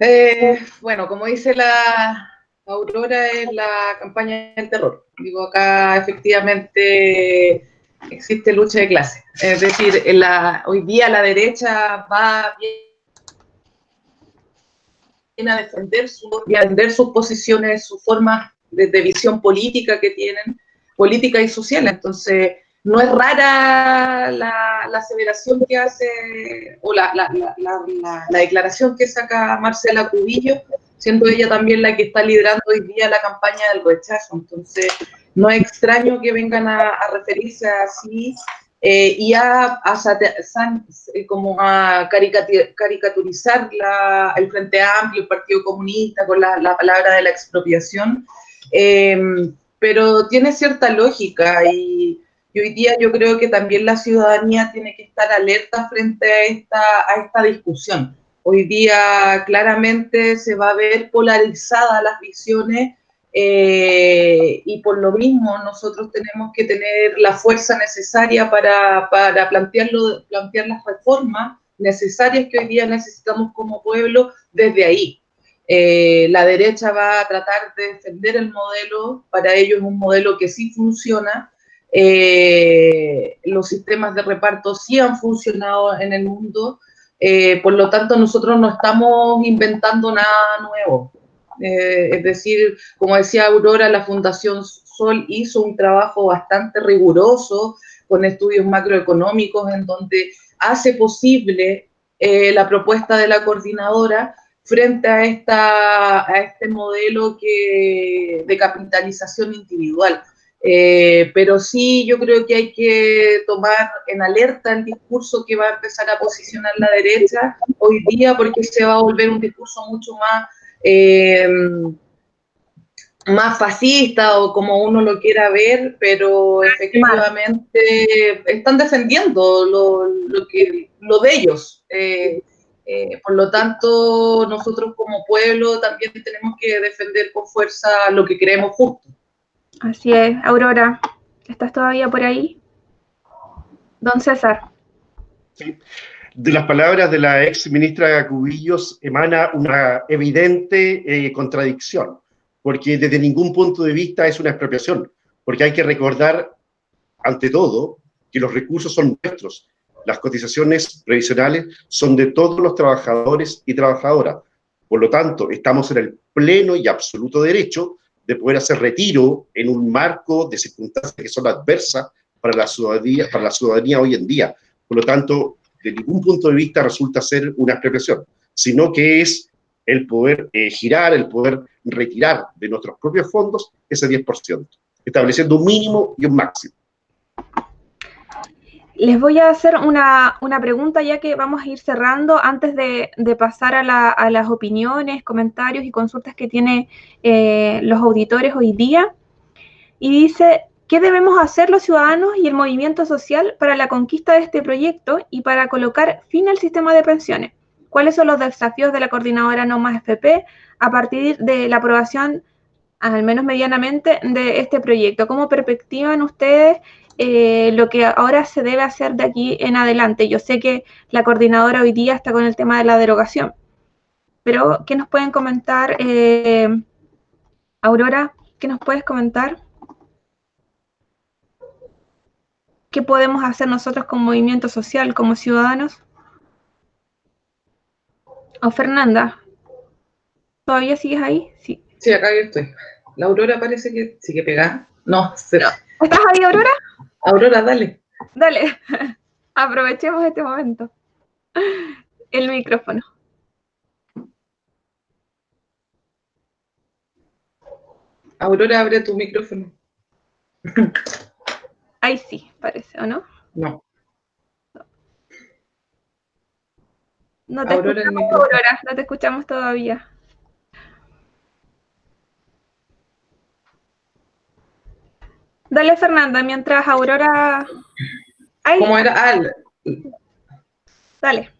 Eh, bueno, como dice la Aurora, es la campaña del terror. Digo, acá efectivamente existe lucha de clase. Es decir, hoy día la derecha va bien a defender, defender sus posiciones, sus formas de, de, visión política que tienen, política y social. Entonces, no es rara la, la aseveración que hace, o la, la, la, declaración que saca Marcela Cubillo, siendo ella también la que está liderando hoy día la campaña del rechazo. Entonces, no es extraño que vengan a, referirse así eh, y a, a, eh, como a caricaturizar la, el Frente Amplio, el Partido Comunista, con la, la palabra de la expropiación. Eh, pero tiene cierta lógica y, y, hoy día yo creo que también la ciudadanía tiene que estar alerta frente a esta, a esta discusión. Hoy día claramente se va a ver polarizadas las visiones eh, y por lo mismo nosotros tenemos que tener la fuerza necesaria para, para plantearlo, plantear las reformas necesarias que hoy día necesitamos como pueblo desde ahí. Eh, la derecha va a tratar de defender el modelo, para ellos es un modelo que sí funciona. Eh, los sistemas de reparto sí han funcionado en el mundo, por lo tanto nosotros no estamos inventando nada nuevo. Eh, es decir, como decía Aurora, la Fundación Sol hizo un trabajo bastante riguroso con estudios macroeconómicos en donde hace posible eh, la propuesta de la coordinadora frente a, esta, a este modelo que, de capitalización individual. Eh, pero sí, yo creo que hay que tomar en alerta el discurso que va a empezar a posicionar la derecha hoy día, porque se va a volver un discurso mucho más eh, más fascista o como uno lo quiera ver, pero efectivamente están defendiendo lo, lo que, lo de ellos. Eh, eh, por lo tanto, nosotros como pueblo también tenemos que defender con fuerza lo que creemos justo. Así es, Aurora, ¿estás todavía por ahí? Don César. Sí de las palabras de la ex ministra Cubillos emana una evidente eh, contradicción, porque desde ningún punto de vista es una expropiación, porque hay que recordar, ante todo, que los recursos son nuestros. Las cotizaciones previsionales son de todos los trabajadores y trabajadoras. Por lo tanto, estamos en el pleno y absoluto derecho de poder hacer retiro en un marco de circunstancias que son adversas para la ciudadanía, para la ciudadanía hoy en día. Por lo tanto, de ningún punto de vista resulta ser una expropiación, sino que es el poder eh, girar, el poder retirar de nuestros propios fondos ese 10%, estableciendo un mínimo y un máximo. Les voy a hacer una, una pregunta ya que vamos a ir cerrando antes de, pasar a, la, las opiniones, comentarios y consultas que tienen eh, los auditores hoy día. Y dice, ¿Qué debemos hacer los ciudadanos y el movimiento social para la conquista de este proyecto y para colocar fin al sistema de pensiones? ¿Cuáles son los desafíos de la coordinadora No Más FP a partir de la aprobación, al menos medianamente, de este proyecto? ¿Cómo perspectivan ustedes eh, lo que ahora se debe hacer de aquí en adelante? Yo sé que la coordinadora hoy día está con el tema de la derogación, pero ¿qué nos pueden comentar? Eh, Aurora, ¿qué nos puedes comentar? ¿Qué podemos hacer nosotros como movimiento social, como ciudadanos? O Fernanda, ¿todavía sigues ahí? Sí. Sí, acá yo estoy. La Aurora parece que sigue pegada. No, pero... ¿Estás ahí, Aurora? Aurora, dale. Dale. Aprovechemos este momento. El micrófono. Aurora, abre tu micrófono. Ahí sí, parece, ¿o no? No. No te Aurora escuchamos, Aurora, no te escuchamos todavía. Dale, Fernanda, mientras Aurora... ¿Cómo era? Ah, Dale.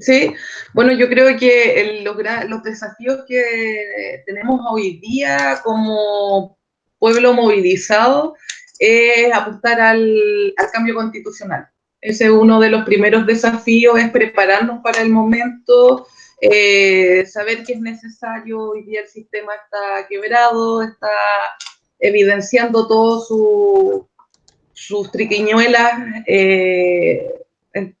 Sí, bueno, yo creo que los, los desafíos que tenemos hoy día como pueblo movilizado es apostar al, cambio constitucional. Ese es uno de los primeros desafíos, es prepararnos para el momento, eh, saber que es necesario, hoy día el sistema está quebrado, está evidenciando todo su, sus triquiñuelas. Eh,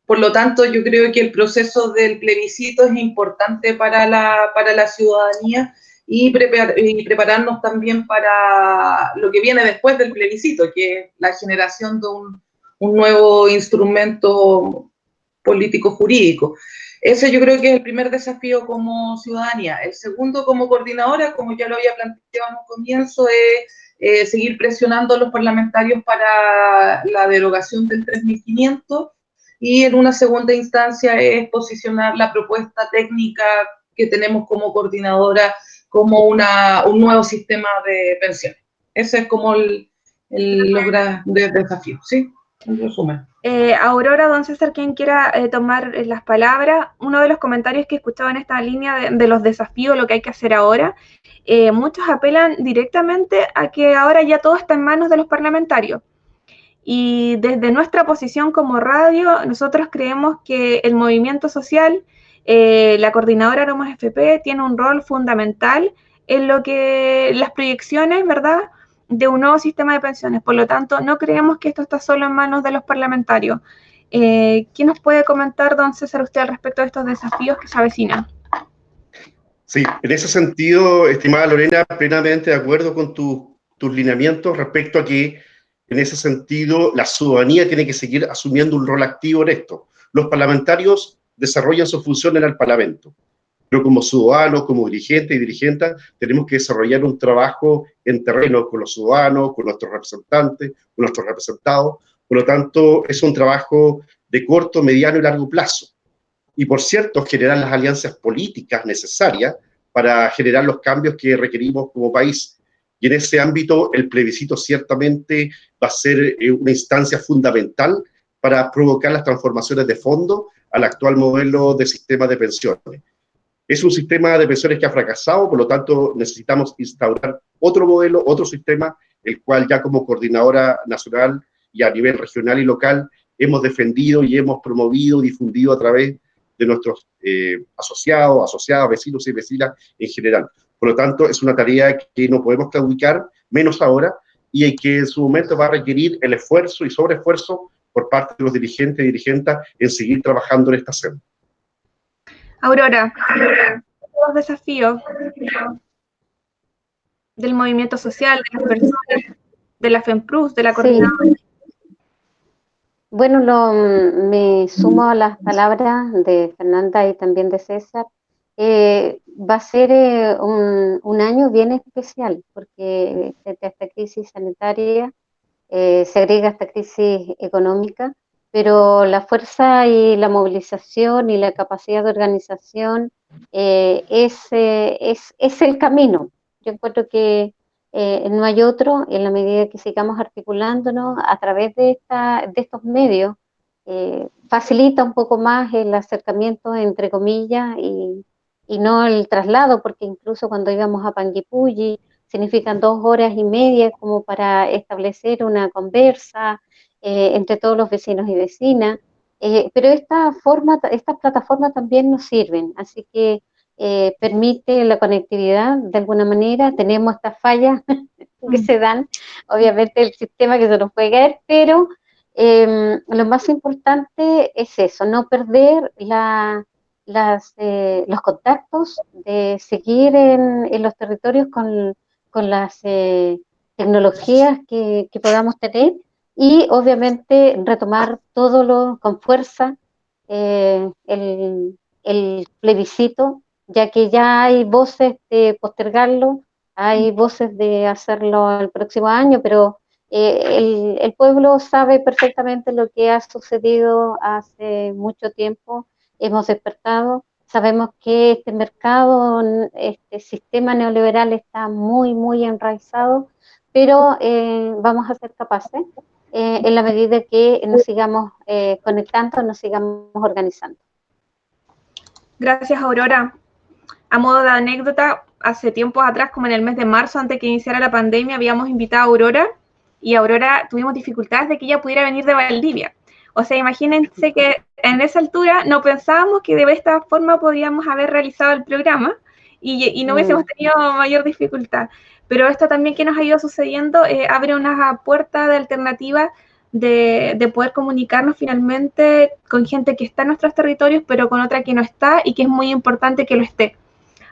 por lo tanto, yo creo que el proceso del plebiscito es importante para la, para la ciudadanía y, y, prepararnos también para lo que viene después del plebiscito, que es la generación de un, un nuevo instrumento político jurídico. Ese yo creo que es el primer desafío como ciudadanía. El segundo como coordinadora, como ya lo había planteado en un comienzo, es eh, seguir presionando a los parlamentarios para la derogación del 3500 y en una segunda instancia es posicionar la propuesta técnica que tenemos como coordinadora como una, un nuevo sistema de pensiones. Ese es como el, el lograr de desafío, ¿sí? En resumen. Eh, Aurora, don César, quien quiera eh, tomar las palabras, uno de los comentarios que he escuchado en esta línea de, de los desafíos, lo que hay que hacer ahora, eh, muchos apelan directamente a que ahora ya todo está en manos de los parlamentarios. Y desde nuestra posición como radio, nosotros creemos que el movimiento social, eh, la coordinadora Aromas FP, tiene un rol fundamental en lo que las proyecciones, ¿verdad?, de un nuevo sistema de pensiones. Por lo tanto, no creemos que esto está solo en manos de los parlamentarios. Eh, ¿Quién nos puede comentar, don César, usted al respecto de estos desafíos que se avecinan? Sí, en ese sentido, estimada Lorena, plenamente de acuerdo con tus lineamientos respecto a que en ese sentido la ciudadanía tiene que seguir asumiendo un rol activo en esto. Los parlamentarios desarrollan su función en el Parlamento, pero como ciudadanos, como dirigentes y dirigentes, tenemos que desarrollar un trabajo en terreno con los ciudadanos, con nuestros representantes, con nuestros representados. Por lo tanto, es un trabajo de corto, mediano y largo plazo y, por cierto, generar las alianzas políticas necesarias para generar los cambios que requerimos como país. Y en ese ámbito, el plebiscito ciertamente va a ser eh, una instancia fundamental para provocar las transformaciones de fondo al actual modelo de sistema de pensiones. Es un sistema de pensiones que ha fracasado, por lo tanto necesitamos instaurar otro modelo, otro sistema, el cual ya como coordinadora nacional y a nivel regional y local hemos defendido y hemos promovido, difundido a través de nuestros eh, asociados, asociadas, vecinos y vecinas en general. Por lo tanto, es una tarea que no podemos claudicar, menos ahora, y que en su momento va a requerir el esfuerzo y sobreesfuerzo por parte de los dirigentes y dirigentes en seguir trabajando en esta senda. Aurora, los desafíos del movimiento social, de las personas, de la FEMPRUS, de la coordinadora. Bueno, lo, me sumo a las palabras de Fernanda y también de César. Eh, va a ser eh, un, año bien especial porque frente a esta crisis sanitaria eh, se agrega esta crisis económica, pero la fuerza y la movilización y la capacidad de organización es, es, es el camino. Yo encuentro que eh, no hay otro en la medida que sigamos articulándonos a través de, esta, de estos medios. Eh, facilita un poco más el acercamiento, entre comillas, y, y, no el traslado, porque incluso cuando íbamos a Panguipulli, significan dos horas y media como para establecer una conversa eh, entre todos los vecinos y vecinas. pero esta forma, estas plataformas también nos sirven, así que eh, permite la conectividad de alguna manera. Tenemos estas fallas que mm. se dan, obviamente el sistema que se nos puede caer, pero em, lo más importante es eso, no perder la, las, eh, los contactos, de seguir en, los territorios con, con las eh, tecnologías que, podamos tener y obviamente retomar todo lo con fuerza el, el plebiscito ya que ya hay voces de postergarlo, hay voces de hacerlo el próximo año, pero eh, el, pueblo sabe perfectamente lo que ha sucedido hace mucho tiempo, hemos despertado, sabemos que este mercado, este sistema neoliberal está muy, muy enraizado, pero eh, vamos a ser capaces eh, en la medida que nos sigamos eh, conectando, nos sigamos organizando. Gracias, Aurora. A modo de anécdota, hace tiempos atrás, como en el mes de marzo, antes que iniciara la pandemia, habíamos invitado a Aurora y Aurora tuvimos dificultades de que ella pudiera venir de Valdivia. O sea, imagínense que en esa altura no pensábamos que de esta forma podíamos haber realizado el programa y, no hubiésemos mm. tenido mayor dificultad. Pero esto también que nos ha ido sucediendo eh, abre una puerta de alternativa de, de, poder comunicarnos finalmente con gente que está en nuestros territorios, pero con otra que no está y que es muy importante que lo esté.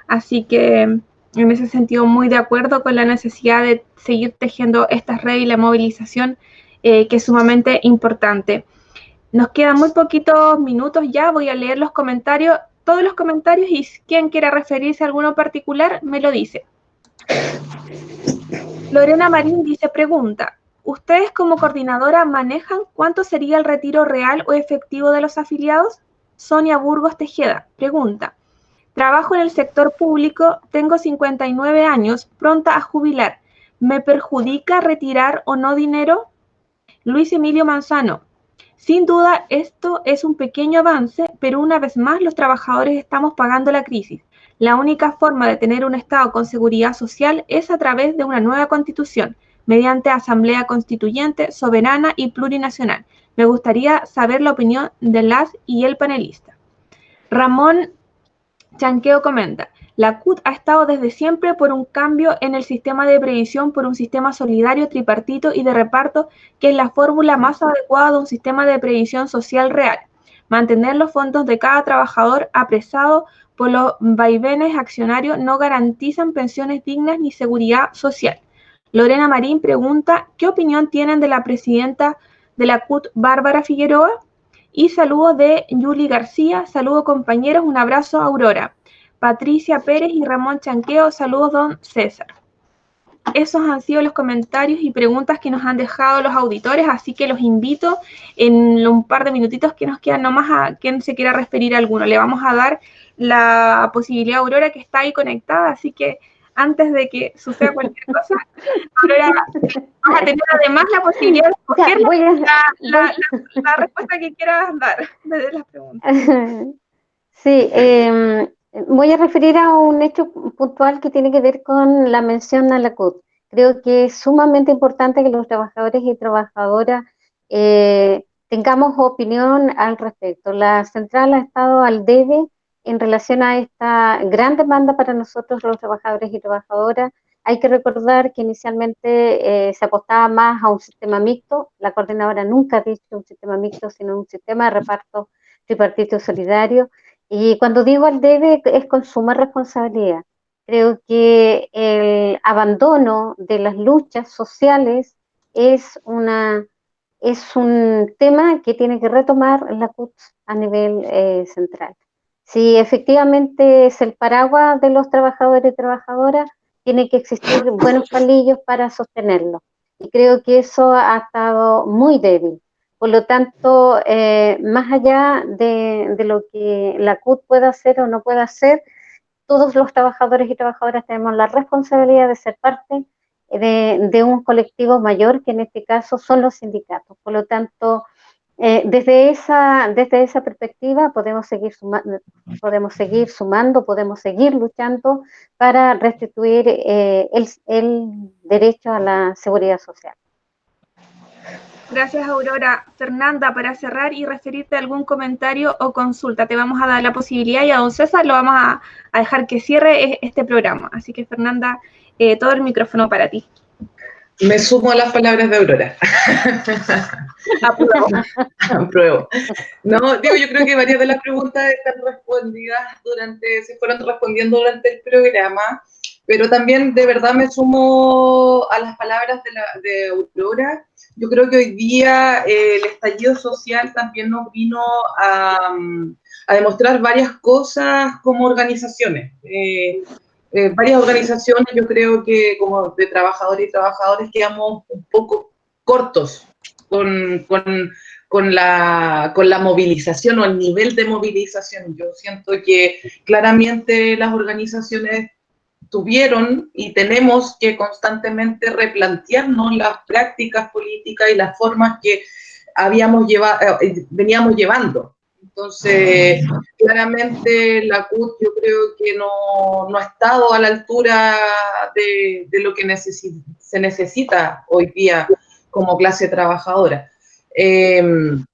Así que en ese sentido muy de acuerdo con la necesidad de seguir tejiendo estas redes y la movilización eh, que es sumamente importante. Nos quedan muy poquitos minutos ya, voy a leer los comentarios, todos los comentarios y quien quiera referirse a alguno particular me lo dice. Lorena Marín dice, pregunta, ¿ustedes como coordinadora manejan cuánto sería el retiro real o efectivo de los afiliados? Sonia Burgos Tejeda, pregunta, Trabajo en el sector público, tengo 59 años, pronta a jubilar. ¿Me perjudica retirar o no dinero? Luis Emilio Manzano. Sin duda, esto es un pequeño avance, pero una vez más los trabajadores estamos pagando la crisis. La única forma de tener un Estado con seguridad social es a través de una nueva constitución, mediante asamblea constituyente, soberana y plurinacional. Me gustaría saber la opinión de las y el panelista. Ramón Chanqueo comenta, la CUT ha estado desde siempre por un cambio en el sistema de previsión por un sistema solidario, tripartito y de reparto, que es la fórmula más adecuada de un sistema de previsión social real. Mantener los fondos de cada trabajador apresado por los vaivenes accionarios no garantizan pensiones dignas ni seguridad social. Lorena Marín pregunta, ¿qué opinión tienen de la presidenta de la CUT, Bárbara Figueroa? Y saludo de Yuli García, saludo compañeros, un abrazo Aurora. Patricia Pérez y Ramón Chanqueo, saludos don César. Esos han sido los comentarios y preguntas que nos han dejado los auditores, así que los invito en un par de minutitos que nos quedan nomás a quien se quiera referir a alguno. Le vamos a dar la posibilidad a Aurora que está ahí conectada, así que antes de que suceda cualquier cosa, Aurora, vamos a tener además la posibilidad de escoger la, respuesta que quieras dar desde las preguntas. Sí, eh, voy a referir a un hecho puntual que tiene que ver con la mención a la CUT. Creo que es sumamente importante que los trabajadores y trabajadoras eh, tengamos opinión al respecto. La central ha estado al debe en relación a esta gran demanda para nosotros los trabajadores y trabajadoras. Hay que recordar que inicialmente eh, se apostaba más a un sistema mixto. La coordinadora nunca ha dicho un sistema mixto, sino un sistema de reparto tripartito solidario. Y cuando digo al debe es con suma responsabilidad. Creo que el abandono de las luchas sociales es, una, es un tema que tiene que retomar la CUT a nivel eh, central. Si efectivamente es el paraguas de los trabajadores y trabajadoras, tiene que existir buenos palillos para sostenerlo. Y creo que eso ha estado muy débil. Por lo tanto, eh, más allá de, lo que la CUT pueda hacer o no pueda hacer, todos los trabajadores y trabajadoras tenemos la responsabilidad de ser parte de, un colectivo mayor, que en este caso son los sindicatos. Por lo tanto, eh, desde, esa, desde esa perspectiva podemos seguir, podemos seguir sumando, podemos seguir luchando para restituir eh, el derecho a la seguridad social. Gracias, Aurora. Fernanda, para cerrar y referirte a algún comentario o consulta, te vamos a dar la posibilidad y a don César lo vamos a, dejar que cierre este programa. Así que, Fernanda, eh, todo el micrófono para ti. Me sumo a las palabras de Aurora. Apruebo. Apruebo. No, digo, yo creo que varias de las preguntas están respondidas durante, se fueron respondiendo durante el programa, pero también de verdad me sumo a las palabras de, la, de Aurora. Yo creo que hoy día eh, el estallido social también nos vino a, a demostrar varias cosas como organizaciones. Eh, eh, varias organizaciones, yo creo que como de trabajadores y trabajadores quedamos un poco cortos con, con, con, la, con la movilización o el nivel de movilización. Yo siento que claramente las organizaciones tuvieron y tenemos que constantemente replantearnos las prácticas políticas y las formas que habíamos llevado, eh, veníamos llevando. Entonces, claramente la CUT yo creo que no, no ha estado a la altura de, de lo que se necesita hoy día como clase trabajadora. Em,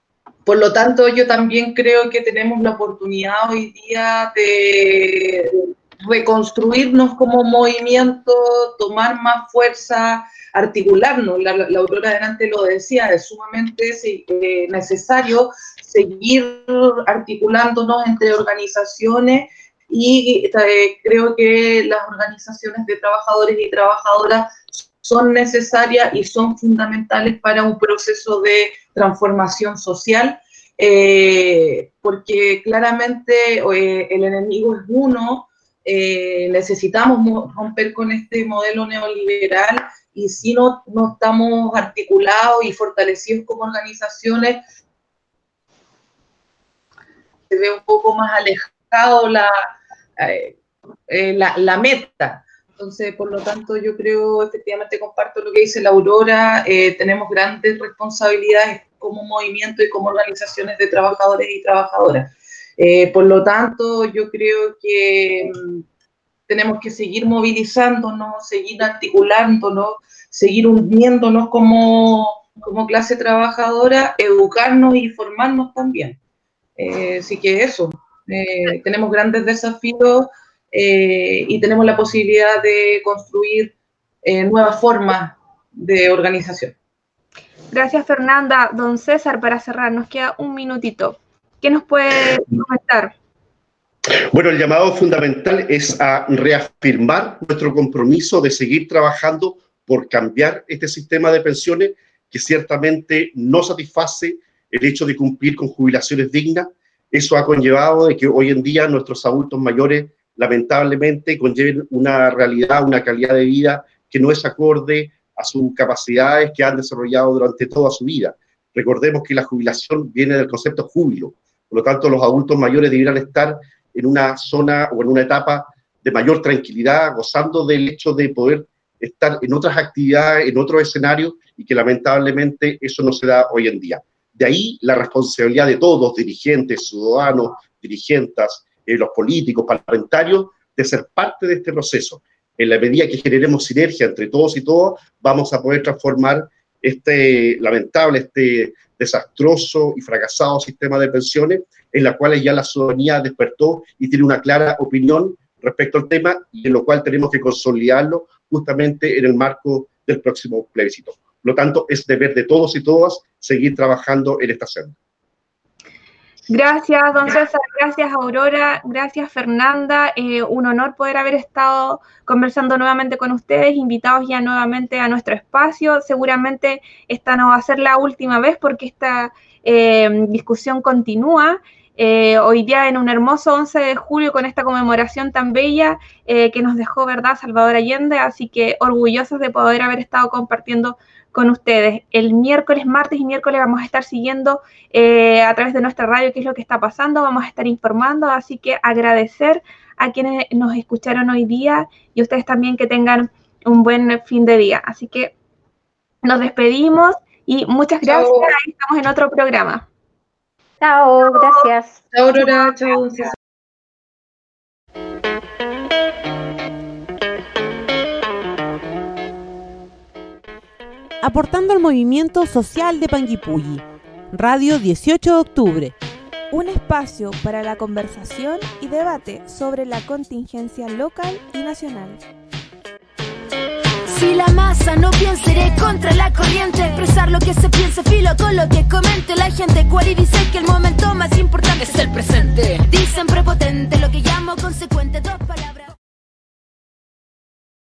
por lo tanto, yo también creo que tenemos la oportunidad hoy día de reconstruirnos como movimiento, tomar más fuerza, articularnos. La, la autora adelante lo decía, es sumamente eh, necesario seguir articulándonos entre organizaciones y eh, creo que las organizaciones de trabajadores y trabajadoras son necesarias y son fundamentales para un proceso de transformación social, eh, porque claramente el enemigo es uno, necesitamos romper con este modelo neoliberal y si no, no estamos articulados y fortalecidos como organizaciones, se ve un poco más alejado la, eh, eh, la, la, meta. Entonces, por lo tanto, yo creo, efectivamente, comparto lo que dice la Aurora, eh, tenemos grandes responsabilidades como movimiento y como organizaciones de trabajadores y trabajadoras. Por lo tanto, yo creo que mm, tenemos que seguir movilizándonos, seguir articulándonos, seguir uniéndonos como, como clase trabajadora, educarnos y formarnos también. Eh, así que eso, eh, tenemos grandes desafíos eh, y tenemos la posibilidad de construir nuevas formas de organización. Gracias, Fernanda. Don César, para cerrar, nos queda un minutito. ¿Qué nos puede comentar? Bueno, el llamado fundamental es a reafirmar nuestro compromiso de seguir trabajando por cambiar este sistema de pensiones que ciertamente no satisface el hecho de cumplir con jubilaciones dignas. Eso ha conllevado de que hoy en día nuestros adultos mayores lamentablemente conlleven una realidad, una calidad de vida que no es acorde a sus capacidades que han desarrollado durante toda su vida. Recordemos que la jubilación viene del concepto júbilo, por lo tanto los adultos mayores debieran estar en una zona o en una etapa de mayor tranquilidad, gozando del hecho de poder estar en otras actividades, en otros escenarios, y que lamentablemente eso no se da hoy en día. De ahí la responsabilidad de todos, dirigentes, ciudadanos, dirigentes, eh, los políticos, parlamentarios, de ser parte de este proceso. En la medida que generemos sinergia entre todos y todas, vamos a poder transformar este lamentable, este desastroso y fracasado sistema de pensiones en la cual ya la ciudadanía despertó y tiene una clara opinión respecto al tema y en lo cual tenemos que consolidarlo justamente en el marco del próximo plebiscito. Por lo tanto, es deber de todos y todas seguir trabajando en esta senda. Gracias, don César. Gracias, Aurora. Gracias, Fernanda. Eh, un honor poder haber estado conversando nuevamente con ustedes, invitados ya nuevamente a nuestro espacio. Seguramente esta no va a ser la última vez porque esta eh, discusión continúa. Eh, hoy día en un hermoso 11 de julio con esta conmemoración tan bella que nos dejó, ¿verdad?, Salvador Allende, así que orgullosos de poder haber estado compartiendo con ustedes. El miércoles, martes y miércoles vamos a estar siguiendo eh, a través de nuestra radio qué es lo que está pasando, vamos a estar informando, así que agradecer a quienes nos escucharon hoy día y ustedes también que tengan un buen fin de día. Así que nos despedimos y muchas gracias. Ahí estamos en otro programa. Chao, gracias. Chao, Aurora, chao. Aportando al movimiento social de Panguipulli. Radio 18 de octubre. Un espacio para la conversación y debate sobre la contingencia local y nacional. Si la masa no piensa, iré contra la corriente. Expresar lo que se piensa, filo con lo que comente la gente. Cual y dice que el momento más importante es el presente. Dicen prepotente, lo que llamo consecuente, dos palabras.